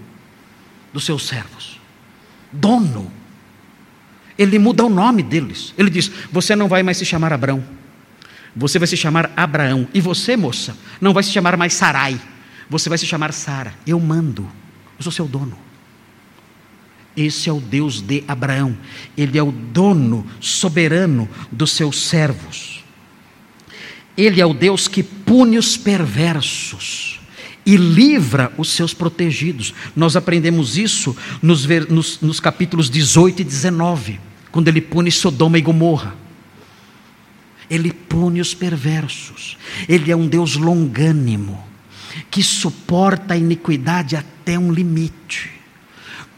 dos seus servos dono. Ele muda o nome deles. Ele diz: Você não vai mais se chamar Abrão. Você vai se chamar Abraão. E você, moça, não vai se chamar mais Sarai. Você vai se chamar Sara. Eu mando. Eu sou seu dono. Esse é o Deus de Abraão. Ele é o dono soberano dos seus servos. Ele é o Deus que pune os perversos e livra os seus protegidos. Nós aprendemos isso nos, nos, nos capítulos 18 e 19, quando ele pune Sodoma e Gomorra. Ele pune os perversos. Ele é um Deus longânimo, que suporta a iniquidade até um limite.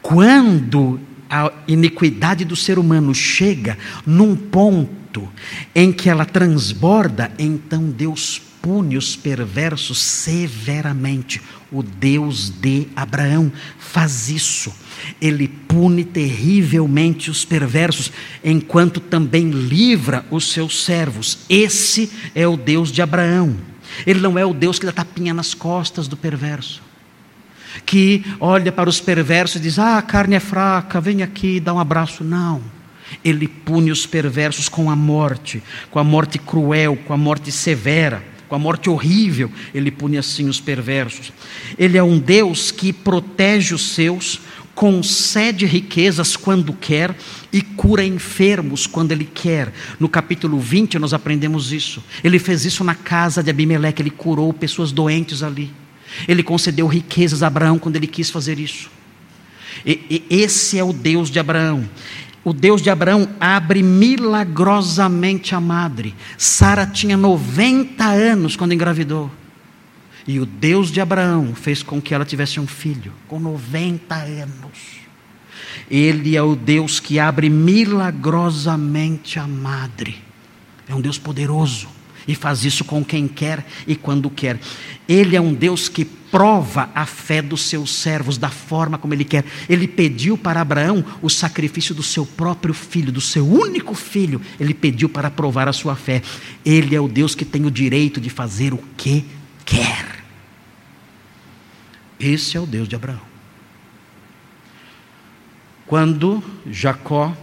Quando a iniquidade do ser humano chega num ponto em que ela transborda, então Deus pune os perversos severamente. O Deus de Abraão faz isso. Ele pune terrivelmente os perversos, enquanto também livra os seus servos. Esse é o Deus de Abraão. Ele não é o Deus que dá tapinha nas costas do perverso que olha para os perversos e diz: Ah, a carne é fraca, vem aqui, dá um abraço. Não. Ele pune os perversos com a morte, com a morte cruel, com a morte severa, com a morte horrível. Ele pune assim os perversos. Ele é um Deus que protege os seus, concede riquezas quando quer e cura enfermos quando ele quer. No capítulo 20 nós aprendemos isso. Ele fez isso na casa de Abimeleque, ele curou pessoas doentes ali. Ele concedeu riquezas a Abraão quando ele quis fazer isso. E, e esse é o Deus de Abraão. O Deus de Abraão abre milagrosamente a madre. Sara tinha 90 anos quando engravidou. E o Deus de Abraão fez com que ela tivesse um filho, com 90 anos. Ele é o Deus que abre milagrosamente a madre. É um Deus poderoso e faz isso com quem quer e quando quer. Ele é um Deus que prova a fé dos seus servos da forma como ele quer. Ele pediu para Abraão o sacrifício do seu próprio filho, do seu único filho. Ele pediu para provar a sua fé. Ele é o Deus que tem o direito de fazer o que quer. Esse é o Deus de Abraão. Quando Jacó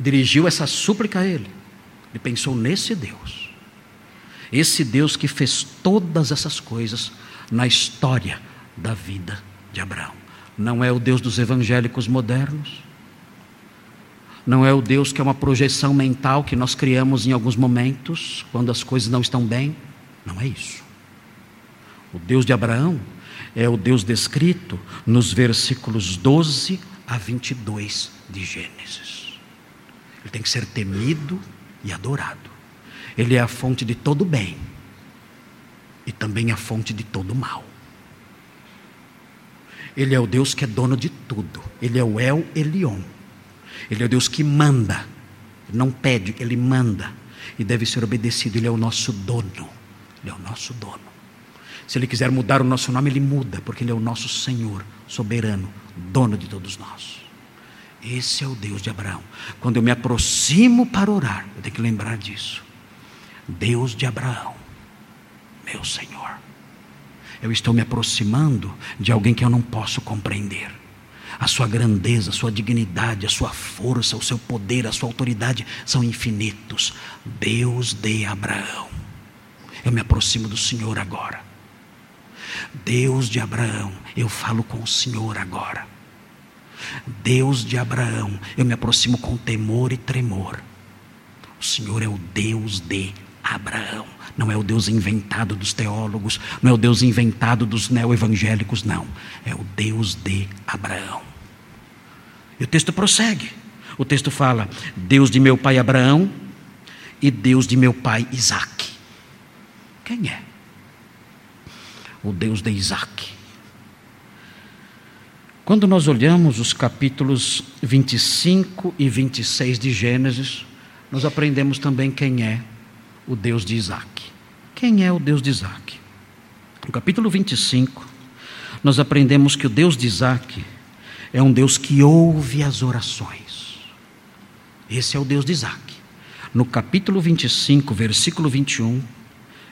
dirigiu essa súplica a ele, ele pensou nesse Deus esse Deus que fez todas essas coisas na história da vida de Abraão. Não é o Deus dos evangélicos modernos. Não é o Deus que é uma projeção mental que nós criamos em alguns momentos, quando as coisas não estão bem. Não é isso. O Deus de Abraão é o Deus descrito nos versículos 12 a 22 de Gênesis. Ele tem que ser temido e adorado. Ele é a fonte de todo bem e também a fonte de todo mal. Ele é o Deus que é dono de tudo. Ele é o El Elion. Ele é o Deus que manda. Não pede, ele manda. E deve ser obedecido. Ele é o nosso dono. Ele é o nosso dono. Se ele quiser mudar o nosso nome, ele muda, porque ele é o nosso Senhor, soberano, dono de todos nós. Esse é o Deus de Abraão. Quando eu me aproximo para orar, eu tenho que lembrar disso. Deus de Abraão, meu Senhor. Eu estou me aproximando de alguém que eu não posso compreender. A sua grandeza, a sua dignidade, a sua força, o seu poder, a sua autoridade são infinitos. Deus de Abraão. Eu me aproximo do Senhor agora. Deus de Abraão, eu falo com o Senhor agora. Deus de Abraão, eu me aproximo com temor e tremor. O Senhor é o Deus de Abraão. Não é o Deus inventado dos teólogos, não é o Deus inventado dos neoevangélicos, não. É o Deus de Abraão. E o texto prossegue. O texto fala: Deus de meu pai Abraão e Deus de meu pai Isaac. Quem é? O Deus de Isaac. Quando nós olhamos os capítulos 25 e 26 de Gênesis, nós aprendemos também quem é o Deus de Isaac. Quem é o Deus de Isaac? No capítulo 25, nós aprendemos que o Deus de Isaac é um Deus que ouve as orações. Esse é o Deus de Isaac. No capítulo 25, versículo 21,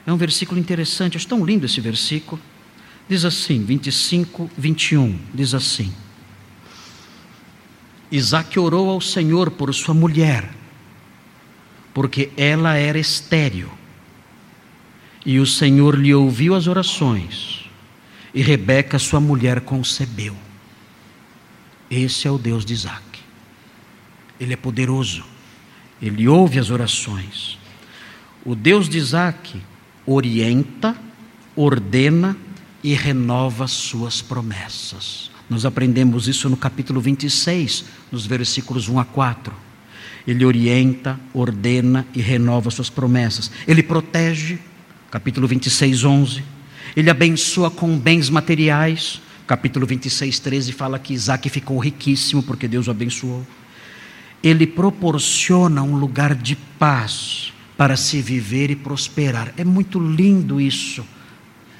é um versículo interessante, acho tão lindo esse versículo. Diz assim, 25, 21, diz assim: Isaac orou ao Senhor por sua mulher, porque ela era estéril. E o Senhor lhe ouviu as orações, e Rebeca, sua mulher, concebeu. Esse é o Deus de Isaac. Ele é poderoso, ele ouve as orações. O Deus de Isaac orienta, ordena e renova suas promessas. Nós aprendemos isso no capítulo 26, nos versículos 1 a 4. Ele orienta, ordena e renova suas promessas. Ele protege, capítulo 26, 11. Ele abençoa com bens materiais. Capítulo 26, 13 fala que Isaac ficou riquíssimo porque Deus o abençoou. Ele proporciona um lugar de paz para se viver e prosperar. É muito lindo isso.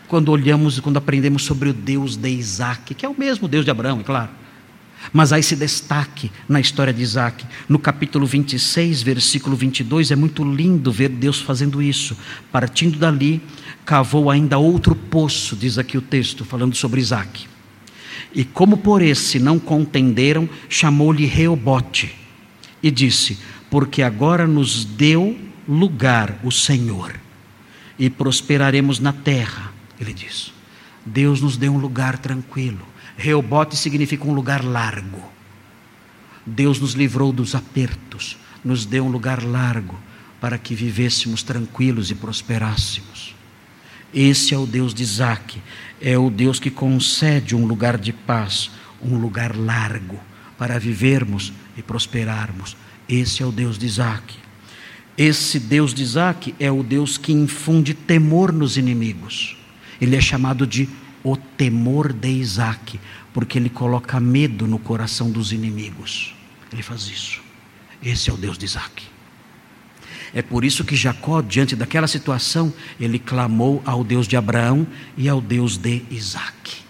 Quando olhamos e quando aprendemos sobre o Deus de Isaac, que é o mesmo Deus de Abraão, é claro. Mas há esse destaque na história de Isaac. No capítulo 26, versículo 22, é muito lindo ver Deus fazendo isso. Partindo dali, cavou ainda outro poço, diz aqui o texto, falando sobre Isaac. E como por esse não contenderam, chamou-lhe Reobote e disse: Porque agora nos deu lugar o Senhor e prosperaremos na terra. Ele diz: Deus nos deu um lugar tranquilo. Reobote significa um lugar largo. Deus nos livrou dos apertos, nos deu um lugar largo para que vivêssemos tranquilos e prosperássemos. Esse é o Deus de Isaac, é o Deus que concede um lugar de paz, um lugar largo para vivermos e prosperarmos. Esse é o Deus de Isaac. Esse Deus de Isaac é o Deus que infunde temor nos inimigos. Ele é chamado de o temor de Isaac, porque ele coloca medo no coração dos inimigos. Ele faz isso. Esse é o Deus de Isaac. É por isso que Jacó, diante daquela situação, ele clamou ao Deus de Abraão e ao Deus de Isaac.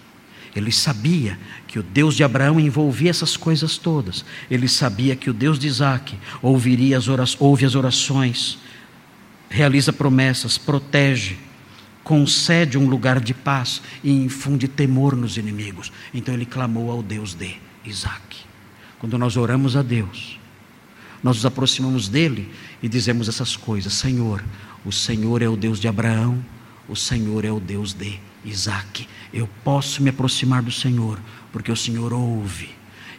Ele sabia que o Deus de Abraão envolvia essas coisas todas. Ele sabia que o Deus de Isaac ouviria as orações, ouve as orações, realiza promessas, protege, concede um lugar de paz e infunde temor nos inimigos. Então ele clamou ao Deus de Isaac. Quando nós oramos a Deus, nós nos aproximamos dele e dizemos essas coisas: Senhor, o Senhor é o Deus de Abraão, o Senhor é o Deus de Isaac. Eu posso me aproximar do Senhor, porque o Senhor ouve.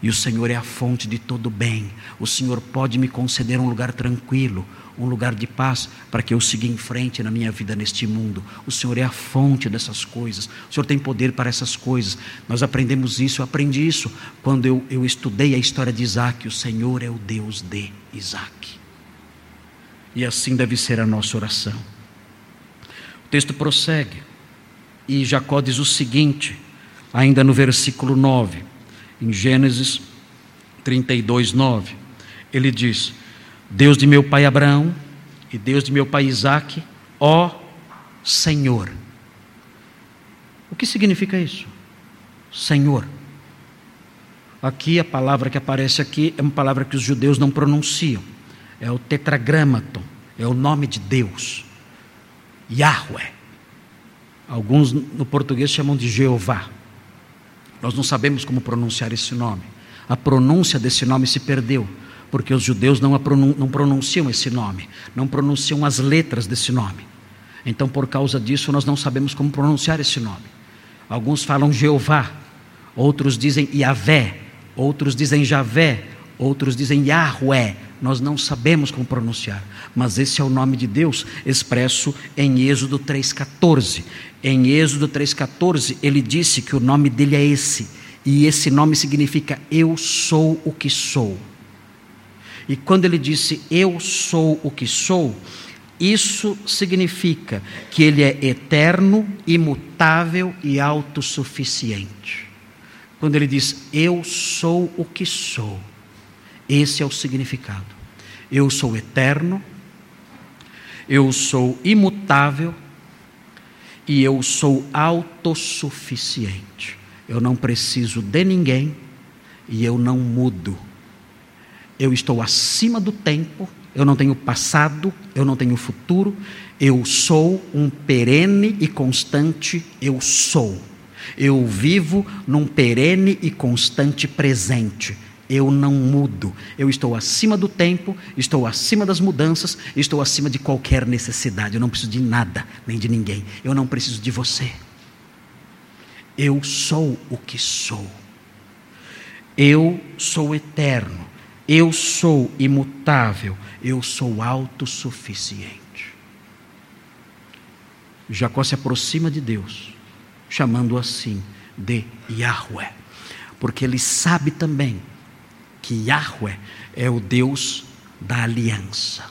E o Senhor é a fonte de todo bem. O Senhor pode me conceder um lugar tranquilo, um lugar de paz, para que eu siga em frente na minha vida neste mundo. O Senhor é a fonte dessas coisas. O Senhor tem poder para essas coisas. Nós aprendemos isso, eu aprendi isso quando eu, eu estudei a história de Isaac. O Senhor é o Deus de Isaac. E assim deve ser a nossa oração. O texto prossegue. E Jacó diz o seguinte, ainda no versículo 9, em Gênesis 32, 9. Ele diz: Deus de meu pai Abraão e Deus de meu pai Isaque, ó Senhor. O que significa isso? Senhor. Aqui a palavra que aparece aqui é uma palavra que os judeus não pronunciam. É o tetragramaton, é o nome de Deus. Yahweh. Alguns no português chamam de Jeová. Nós não sabemos como pronunciar esse nome. A pronúncia desse nome se perdeu, porque os judeus não, pronun não pronunciam esse nome, não pronunciam as letras desse nome. Então, por causa disso, nós não sabemos como pronunciar esse nome. Alguns falam Jeová, outros dizem Yahvé, outros dizem Javé, outros dizem Yahweh. Nós não sabemos como pronunciar, mas esse é o nome de Deus expresso em Êxodo 3,14. Em Êxodo 3,14, ele disse que o nome dele é esse, e esse nome significa Eu sou o que sou. E quando ele disse Eu sou o que sou, isso significa que ele é eterno, imutável e autossuficiente. Quando ele diz Eu sou o que sou, esse é o significado. Eu sou eterno, eu sou imutável e eu sou autossuficiente. Eu não preciso de ninguém e eu não mudo. Eu estou acima do tempo, eu não tenho passado, eu não tenho futuro, eu sou um perene e constante eu sou. Eu vivo num perene e constante presente eu não mudo. Eu estou acima do tempo, estou acima das mudanças, estou acima de qualquer necessidade. Eu não preciso de nada, nem de ninguém. Eu não preciso de você. Eu sou o que sou. Eu sou eterno. Eu sou imutável. Eu sou autossuficiente. Jacó se aproxima de Deus, chamando assim de Yahweh, porque ele sabe também que Yahweh é o Deus da aliança.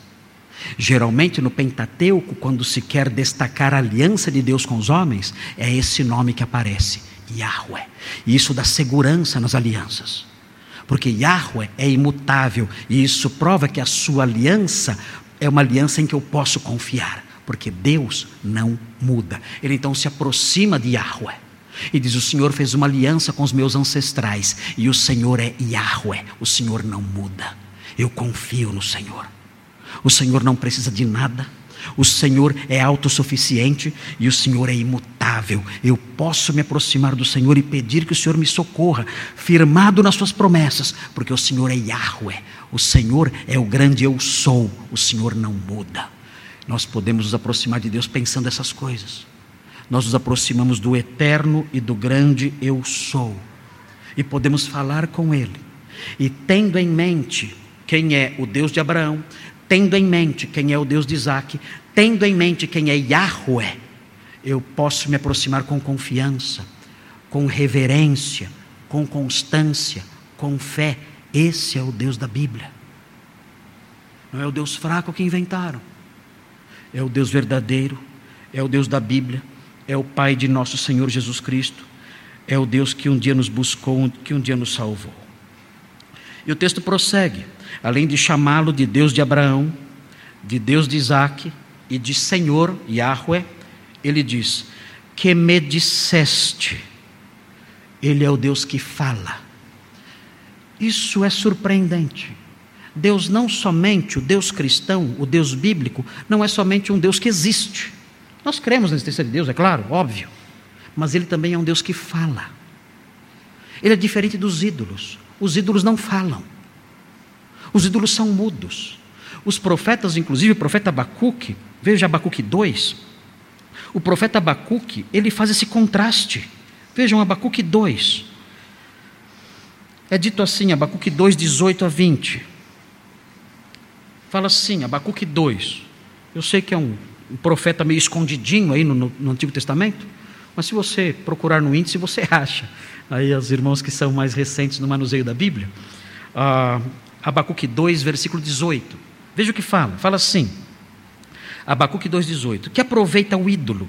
Geralmente no Pentateuco, quando se quer destacar a aliança de Deus com os homens, é esse nome que aparece, Yahweh. E isso dá segurança nas alianças. Porque Yahweh é imutável e isso prova que a sua aliança é uma aliança em que eu posso confiar, porque Deus não muda. Ele então se aproxima de Yahweh e diz: O Senhor fez uma aliança com os meus ancestrais e o Senhor é Yahweh, o Senhor não muda. Eu confio no Senhor. O Senhor não precisa de nada. O Senhor é autossuficiente e o Senhor é imutável. Eu posso me aproximar do Senhor e pedir que o Senhor me socorra, firmado nas suas promessas, porque o Senhor é Yahweh. O Senhor é o grande eu sou. O Senhor não muda. Nós podemos nos aproximar de Deus pensando essas coisas. Nós nos aproximamos do eterno e do grande eu sou. E podemos falar com Ele. E tendo em mente quem é o Deus de Abraão, tendo em mente quem é o Deus de Isaac, tendo em mente quem é Yahweh, eu posso me aproximar com confiança, com reverência, com constância, com fé. Esse é o Deus da Bíblia. Não é o Deus fraco que inventaram. É o Deus verdadeiro, é o Deus da Bíblia, é o Pai de nosso Senhor Jesus Cristo, é o Deus que um dia nos buscou, que um dia nos salvou. E o texto prossegue além de chamá-lo de Deus de Abraão, de Deus de Isaac e de Senhor Yahweh, ele diz: Que me disseste, Ele é o Deus que fala. Isso é surpreendente. Deus não somente, o Deus cristão, o Deus bíblico, não é somente um Deus que existe. Nós cremos na existência de Deus, é claro, óbvio. Mas Ele também é um Deus que fala. Ele é diferente dos ídolos. Os ídolos não falam. Os ídolos são mudos. Os profetas, inclusive o profeta Abacuque, veja Abacuque 2. O profeta Abacuque, ele faz esse contraste. Vejam Abacuque 2. É dito assim, Abacuque 2, 18 a 20. Fala assim, Abacuque 2. Eu sei que é um, um profeta meio escondidinho aí no, no, Antigo Testamento, mas se você procurar no índice, você (laughs) acha. Aí os irmãos que são mais recentes no manuseio da Bíblia. Ah, Abacuque 2, versículo 18. Veja o que fala. Fala assim. Abacuque 2,18. Que aproveita o ídolo,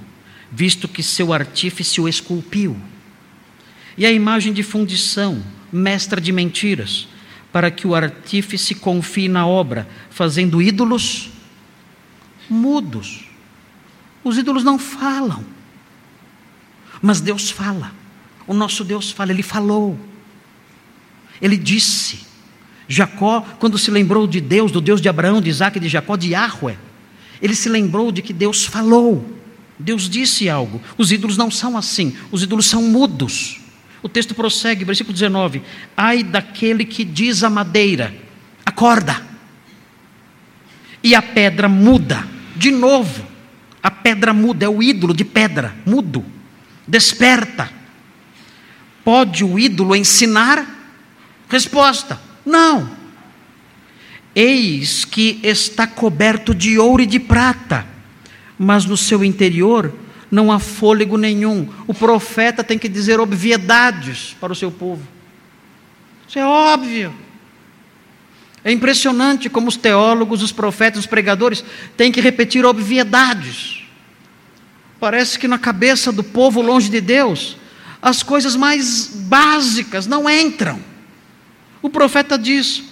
visto que seu artífice o esculpiu. E a imagem de fundição, mestra de mentiras, para que o artífice confie na obra, fazendo ídolos mudos. Os ídolos não falam, mas Deus fala. O nosso Deus fala, Ele falou, Ele disse. Jacó, quando se lembrou de Deus, do Deus de Abraão, de Isaac de Jacó, de Yahweh, ele se lembrou de que Deus falou, Deus disse algo. Os ídolos não são assim, os ídolos são mudos. O texto prossegue, versículo 19: Ai daquele que diz a madeira, acorda, e a pedra muda, de novo, a pedra muda, é o ídolo de pedra, mudo, desperta. Pode o ídolo ensinar? Resposta: não. Eis que está coberto de ouro e de prata, mas no seu interior não há fôlego nenhum. O profeta tem que dizer obviedades para o seu povo. Isso é óbvio. É impressionante como os teólogos, os profetas, os pregadores têm que repetir obviedades. Parece que na cabeça do povo longe de Deus, as coisas mais básicas não entram. O profeta diz: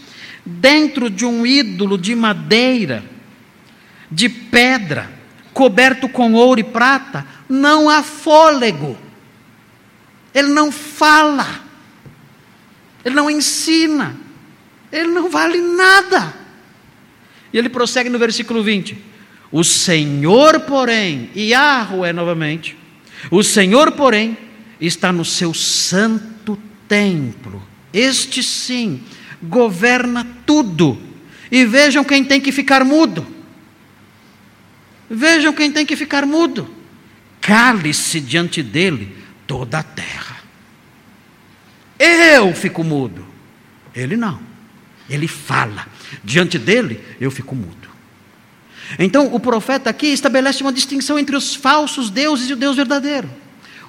dentro de um ídolo de madeira, de pedra, coberto com ouro e prata, não há fôlego. Ele não fala. Ele não ensina. Ele não vale nada. E ele prossegue no versículo 20: O Senhor, porém, Yahweh novamente, o Senhor, porém, está no seu santo templo este sim governa tudo. E vejam quem tem que ficar mudo. Vejam quem tem que ficar mudo. Cale-se diante dele toda a terra. Eu fico mudo. Ele não. Ele fala. Diante dele, eu fico mudo. Então, o profeta aqui estabelece uma distinção entre os falsos deuses e o Deus verdadeiro.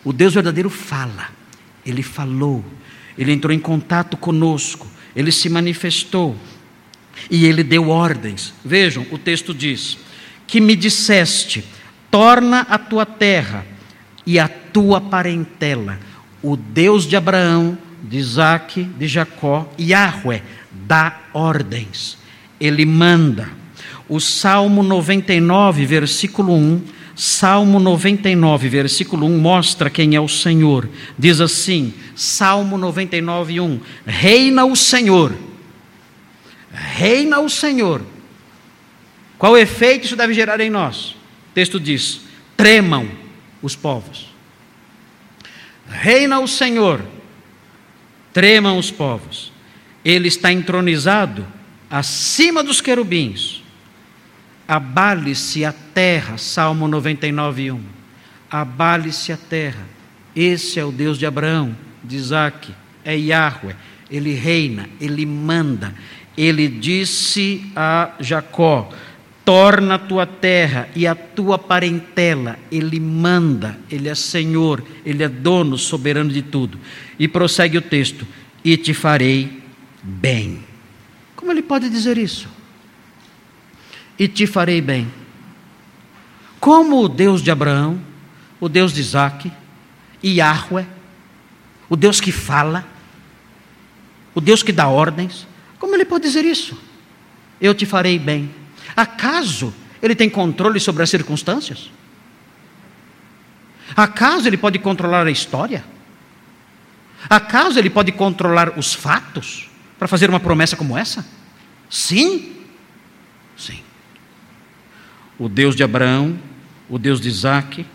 O Deus verdadeiro fala. Ele falou, ele entrou em contato conosco, ele se manifestou. E ele deu ordens. Vejam, o texto diz: Que me disseste, torna a tua terra e a tua parentela, o Deus de Abraão, de Isaac, de Jacó, Yahweh, dá ordens, ele manda. O Salmo 99, versículo 1, Salmo 99, versículo 1 mostra quem é o Senhor. Diz assim: Salmo 99, 1: Reina o Senhor, reina o Senhor. Qual efeito isso deve gerar em nós? O texto diz: tremam os povos. Reina o Senhor, tremam os povos. Ele está entronizado acima dos querubins. Abale-se a terra, Salmo 99, 1. Abale-se a terra. Esse é o Deus de Abraão, de Isaac, é Yahweh. Ele reina, ele manda. Ele disse a Jacó: torna a tua terra e a tua parentela. Ele manda, ele é Senhor, ele é dono, soberano de tudo. E prossegue o texto: e te farei bem. Como ele pode dizer isso? E te farei bem. Como o Deus de Abraão, o Deus de Isaac, Yahweh, o Deus que fala, o Deus que dá ordens, como ele pode dizer isso? Eu te farei bem. Acaso ele tem controle sobre as circunstâncias? Acaso ele pode controlar a história? Acaso ele pode controlar os fatos para fazer uma promessa como essa? Sim. Sim. O Deus de Abraão, o Deus de Isaac,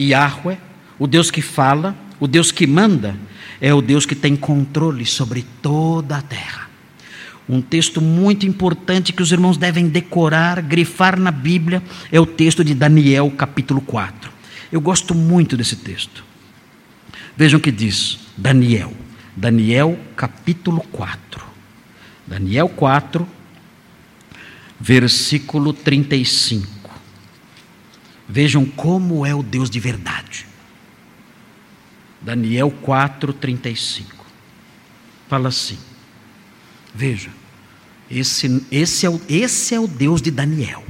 Yahweh, o Deus que fala, o Deus que manda, é o Deus que tem controle sobre toda a terra. Um texto muito importante que os irmãos devem decorar, grifar na Bíblia, é o texto de Daniel, capítulo 4. Eu gosto muito desse texto. Vejam o que diz Daniel. Daniel, capítulo 4. Daniel 4, versículo 35. Vejam como é o Deus de verdade. Daniel 4, 35. Fala assim. Veja. Esse, esse, é o, esse é o Deus de Daniel.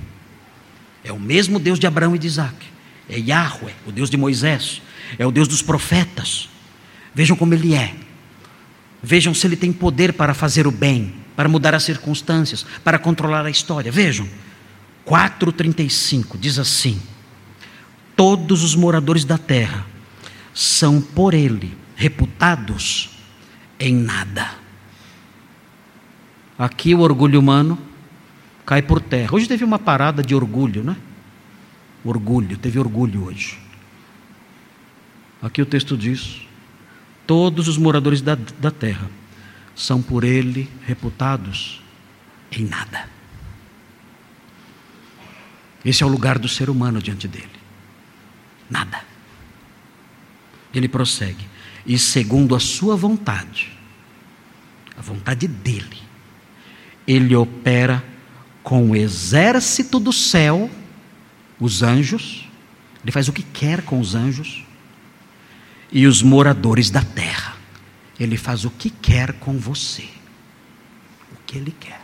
É o mesmo Deus de Abraão e de Isaac. É Yahweh, o Deus de Moisés. É o Deus dos profetas. Vejam como ele é. Vejam se ele tem poder para fazer o bem, para mudar as circunstâncias, para controlar a história. Vejam. 4,35 diz assim: Todos os moradores da terra são por ele reputados em nada. Aqui o orgulho humano cai por terra. Hoje teve uma parada de orgulho, né? Orgulho, teve orgulho hoje. Aqui o texto diz: todos os moradores da, da terra são por ele reputados em nada. Esse é o lugar do ser humano diante dele. Nada. Ele prossegue. E segundo a sua vontade, a vontade dele, ele opera com o exército do céu, os anjos, ele faz o que quer com os anjos, e os moradores da terra. Ele faz o que quer com você, o que ele quer.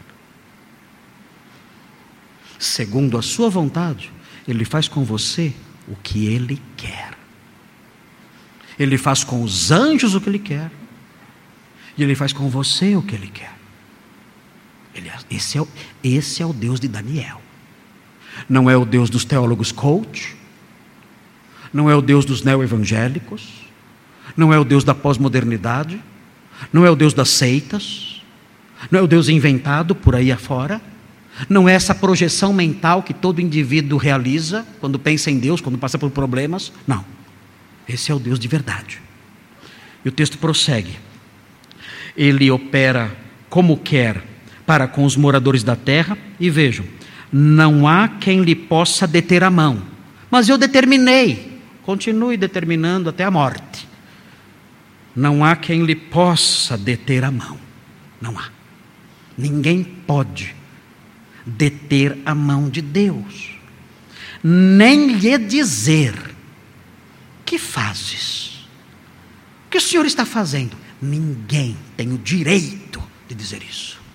Segundo a sua vontade, ele faz com você o que ele quer. Ele faz com os anjos o que ele quer, e ele faz com você o que ele quer. Ele, é, esse, é, o, esse é o Deus de Daniel. Não é o Deus dos teólogos coach, não é o Deus dos neo-evangélicos, não é o Deus da pós-modernidade, não é o Deus das seitas, não é o Deus inventado por aí afora, não é essa projeção mental que todo indivíduo realiza quando pensa em Deus, quando passa por problemas. Não. Esse é o Deus de verdade. E o texto prossegue. Ele opera como quer para com os moradores da terra, e vejam, não há quem lhe possa deter a mão, mas eu determinei, continue determinando até a morte. Não há quem lhe possa deter a mão, não há. Ninguém pode deter a mão de Deus, nem lhe dizer: que fazes? O que o Senhor está fazendo? Ninguém tem o direito de dizer isso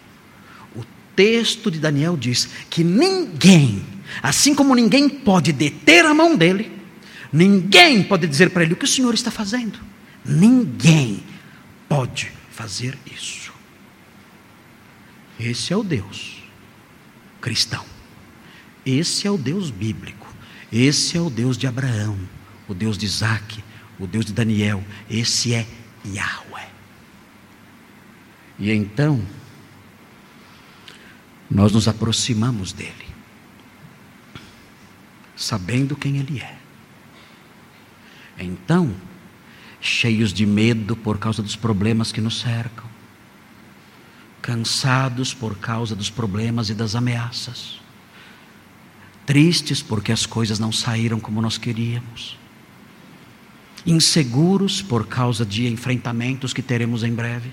texto de Daniel diz que ninguém, assim como ninguém pode deter a mão dele, ninguém pode dizer para ele o que o Senhor está fazendo. Ninguém pode fazer isso. Esse é o Deus cristão. Esse é o Deus bíblico. Esse é o Deus de Abraão, o Deus de Isaac, o Deus de Daniel. Esse é Yahweh. E então, nós nos aproximamos dele, sabendo quem ele é. Então, cheios de medo por causa dos problemas que nos cercam, cansados por causa dos problemas e das ameaças, tristes porque as coisas não saíram como nós queríamos, inseguros por causa de enfrentamentos que teremos em breve,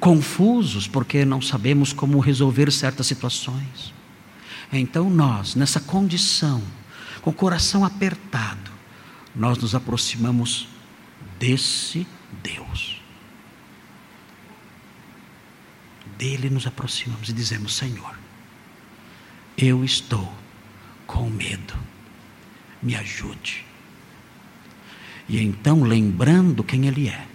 confusos porque não sabemos como resolver certas situações. Então, nós, nessa condição, com o coração apertado, nós nos aproximamos desse Deus. Dele nos aproximamos e dizemos: Senhor, eu estou com medo, me ajude. E então, lembrando quem Ele é,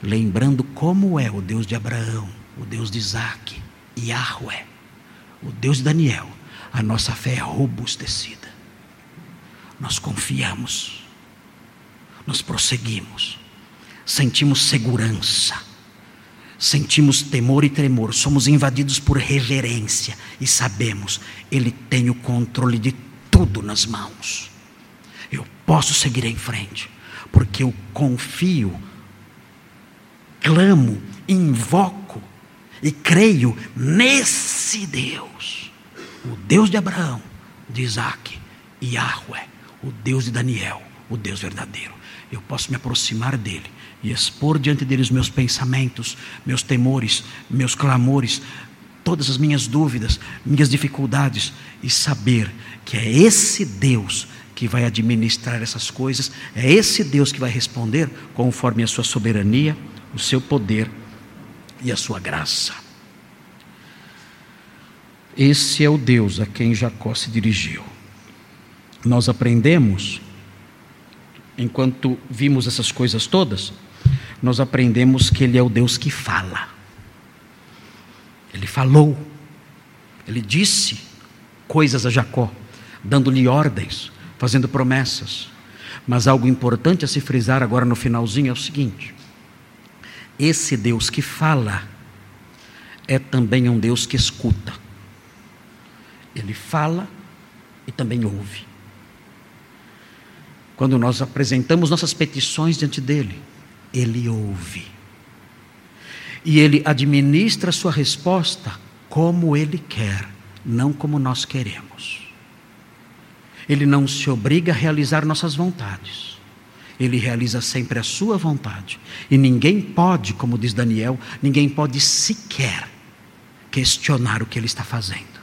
lembrando como é o Deus de Abraão, o Deus de Isaac, Yahweh, o Deus de Daniel, a nossa fé é robustecida. Nós confiamos nós prosseguimos, sentimos segurança, sentimos temor e tremor, somos invadidos por reverência e sabemos, Ele tem o controle de tudo nas mãos. Eu posso seguir em frente, porque eu confio, clamo, invoco e creio nesse Deus, o Deus de Abraão, de Isaac Yahweh, o Deus de Daniel, o Deus verdadeiro eu posso me aproximar dele e expor diante dele os meus pensamentos, meus temores, meus clamores, todas as minhas dúvidas, minhas dificuldades e saber que é esse Deus que vai administrar essas coisas, é esse Deus que vai responder conforme a sua soberania, o seu poder e a sua graça. Esse é o Deus a quem Jacó se dirigiu. Nós aprendemos enquanto vimos essas coisas todas, nós aprendemos que Ele é o Deus que fala. Ele falou, Ele disse coisas a Jacó, dando-lhe ordens, fazendo promessas. Mas algo importante a se frisar agora no finalzinho é o seguinte: esse Deus que fala é também um Deus que escuta. Ele fala e também ouve quando nós apresentamos nossas petições diante dele, ele ouve. E ele administra a sua resposta como ele quer, não como nós queremos. Ele não se obriga a realizar nossas vontades. Ele realiza sempre a sua vontade. E ninguém pode, como diz Daniel, ninguém pode sequer questionar o que ele está fazendo.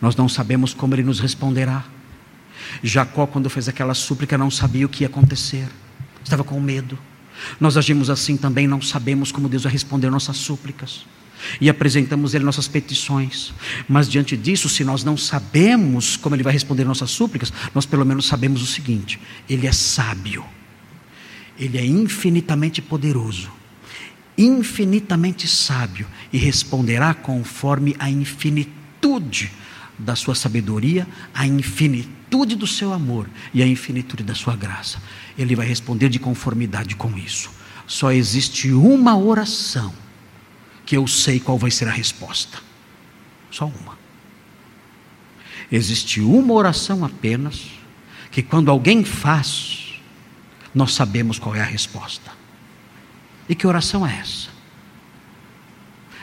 Nós não sabemos como ele nos responderá. Jacó, quando fez aquela súplica, não sabia o que ia acontecer, estava com medo. Nós agimos assim também, não sabemos como Deus vai responder nossas súplicas. E apresentamos Ele nossas petições, mas diante disso, se nós não sabemos como Ele vai responder nossas súplicas, nós pelo menos sabemos o seguinte: Ele é sábio, Ele é infinitamente poderoso, infinitamente sábio e responderá conforme a infinitude da sua sabedoria, a infinitude do seu amor e a infinitude da sua graça. Ele vai responder de conformidade com isso. Só existe uma oração que eu sei qual vai ser a resposta. Só uma. Existe uma oração apenas que quando alguém faz, nós sabemos qual é a resposta. E que oração é essa?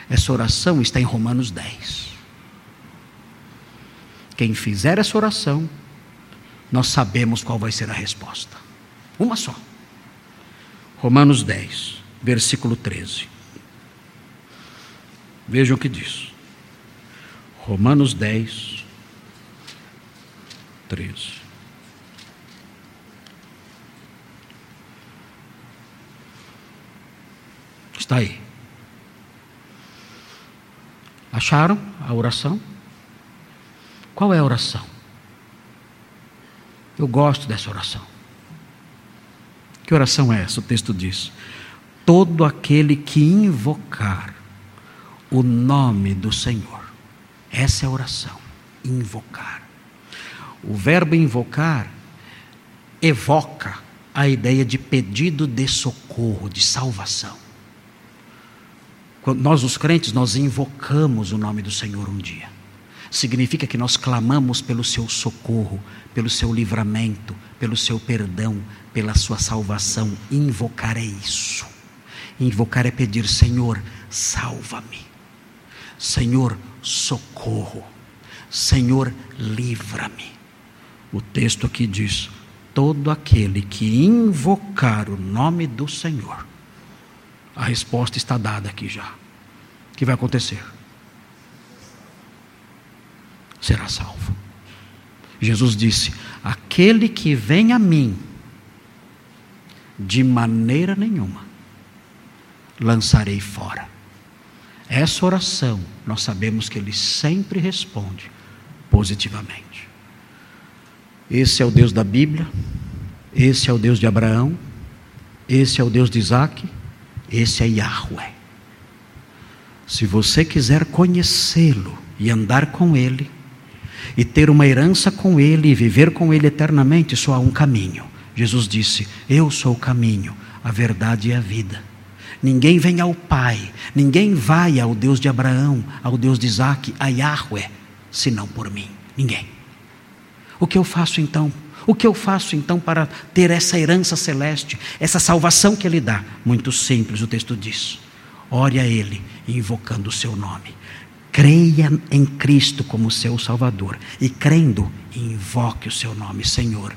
Essa oração está em Romanos 10. Quem fizer essa oração, nós sabemos qual vai ser a resposta. Uma só. Romanos 10, versículo 13. Vejam o que diz. Romanos 10, 13. Está aí. Acharam a oração? Qual é a oração? Eu gosto dessa oração. Que oração é essa? O texto diz: Todo aquele que invocar o nome do Senhor. Essa é a oração. Invocar. O verbo invocar evoca a ideia de pedido de socorro, de salvação. Nós, os crentes, nós invocamos o nome do Senhor um dia. Significa que nós clamamos pelo seu socorro, pelo seu livramento, pelo seu perdão, pela sua salvação. Invocar é isso. Invocar é pedir, Senhor, salva-me. Senhor, socorro. Senhor, livra-me. O texto aqui diz: todo aquele que invocar o nome do Senhor. A resposta está dada aqui já. O que vai acontecer? Será salvo. Jesus disse: Aquele que vem a mim, de maneira nenhuma lançarei fora. Essa oração, nós sabemos que Ele sempre responde positivamente. Esse é o Deus da Bíblia, esse é o Deus de Abraão, esse é o Deus de Isaac, esse é Yahweh. Se você quiser conhecê-lo e andar com ele, e ter uma herança com ele e viver com ele eternamente, só há um caminho. Jesus disse: Eu sou o caminho, a verdade e a vida. Ninguém vem ao Pai, ninguém vai ao Deus de Abraão, ao Deus de Isaac, a Yahweh, senão por mim. Ninguém. O que eu faço então? O que eu faço então para ter essa herança celeste, essa salvação que Ele dá? Muito simples, o texto diz: ore a Ele, invocando o seu nome. Creia em Cristo como seu Salvador e crendo, invoque o seu nome, Senhor.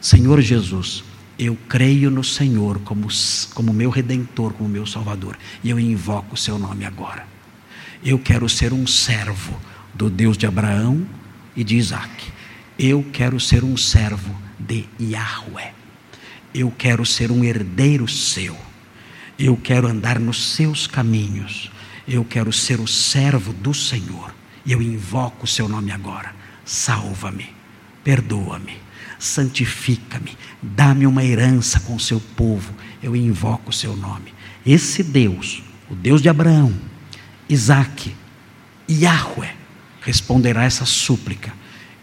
Senhor Jesus, eu creio no Senhor como, como meu redentor, como meu Salvador, e eu invoco o seu nome agora. Eu quero ser um servo do Deus de Abraão e de Isaac. Eu quero ser um servo de Yahweh. Eu quero ser um herdeiro seu. Eu quero andar nos seus caminhos. Eu quero ser o servo do Senhor. Eu invoco o seu nome agora. Salva-me, perdoa-me, santifica-me, dá-me uma herança com o seu povo. Eu invoco o seu nome. Esse Deus, o Deus de Abraão, Isaac, Yahweh, responderá essa súplica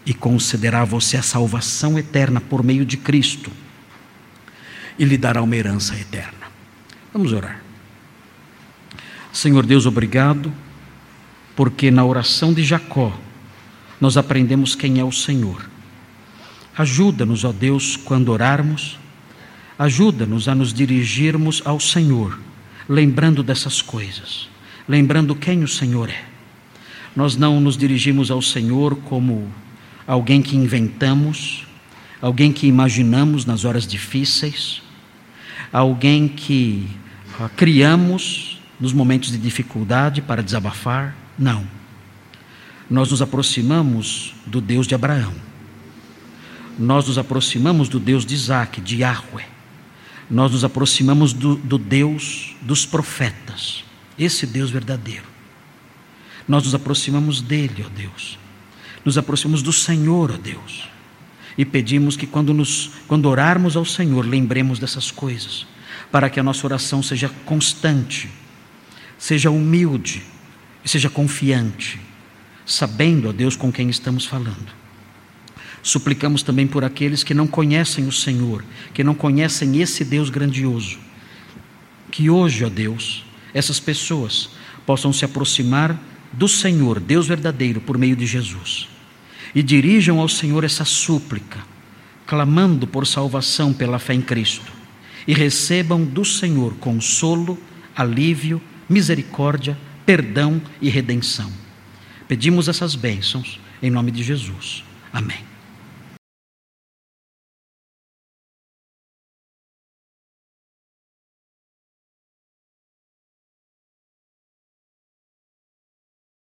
e concederá a você a salvação eterna por meio de Cristo e lhe dará uma herança eterna. Vamos orar. Senhor Deus, obrigado, porque na oração de Jacó nós aprendemos quem é o Senhor. Ajuda-nos, ó Deus, quando orarmos, ajuda-nos a nos dirigirmos ao Senhor, lembrando dessas coisas, lembrando quem o Senhor é. Nós não nos dirigimos ao Senhor como alguém que inventamos, alguém que imaginamos nas horas difíceis, alguém que uh, criamos nos momentos de dificuldade para desabafar. Não. Nós nos aproximamos do Deus de Abraão. Nós nos aproximamos do Deus de Isaac, de Yahweh. Nós nos aproximamos do, do Deus dos profetas, esse Deus verdadeiro. Nós nos aproximamos dele, ó Deus nos aproximamos do Senhor, ó Deus, e pedimos que quando, nos, quando orarmos ao Senhor, lembremos dessas coisas, para que a nossa oração seja constante, seja humilde e seja confiante, sabendo, ó Deus, com quem estamos falando. Suplicamos também por aqueles que não conhecem o Senhor, que não conhecem esse Deus grandioso, que hoje, ó Deus, essas pessoas possam se aproximar do Senhor, Deus verdadeiro, por meio de Jesus e dirijam ao Senhor essa súplica, clamando por salvação pela fé em Cristo, e recebam do Senhor consolo, alívio, misericórdia, perdão e redenção. Pedimos essas bênçãos em nome de Jesus. Amém.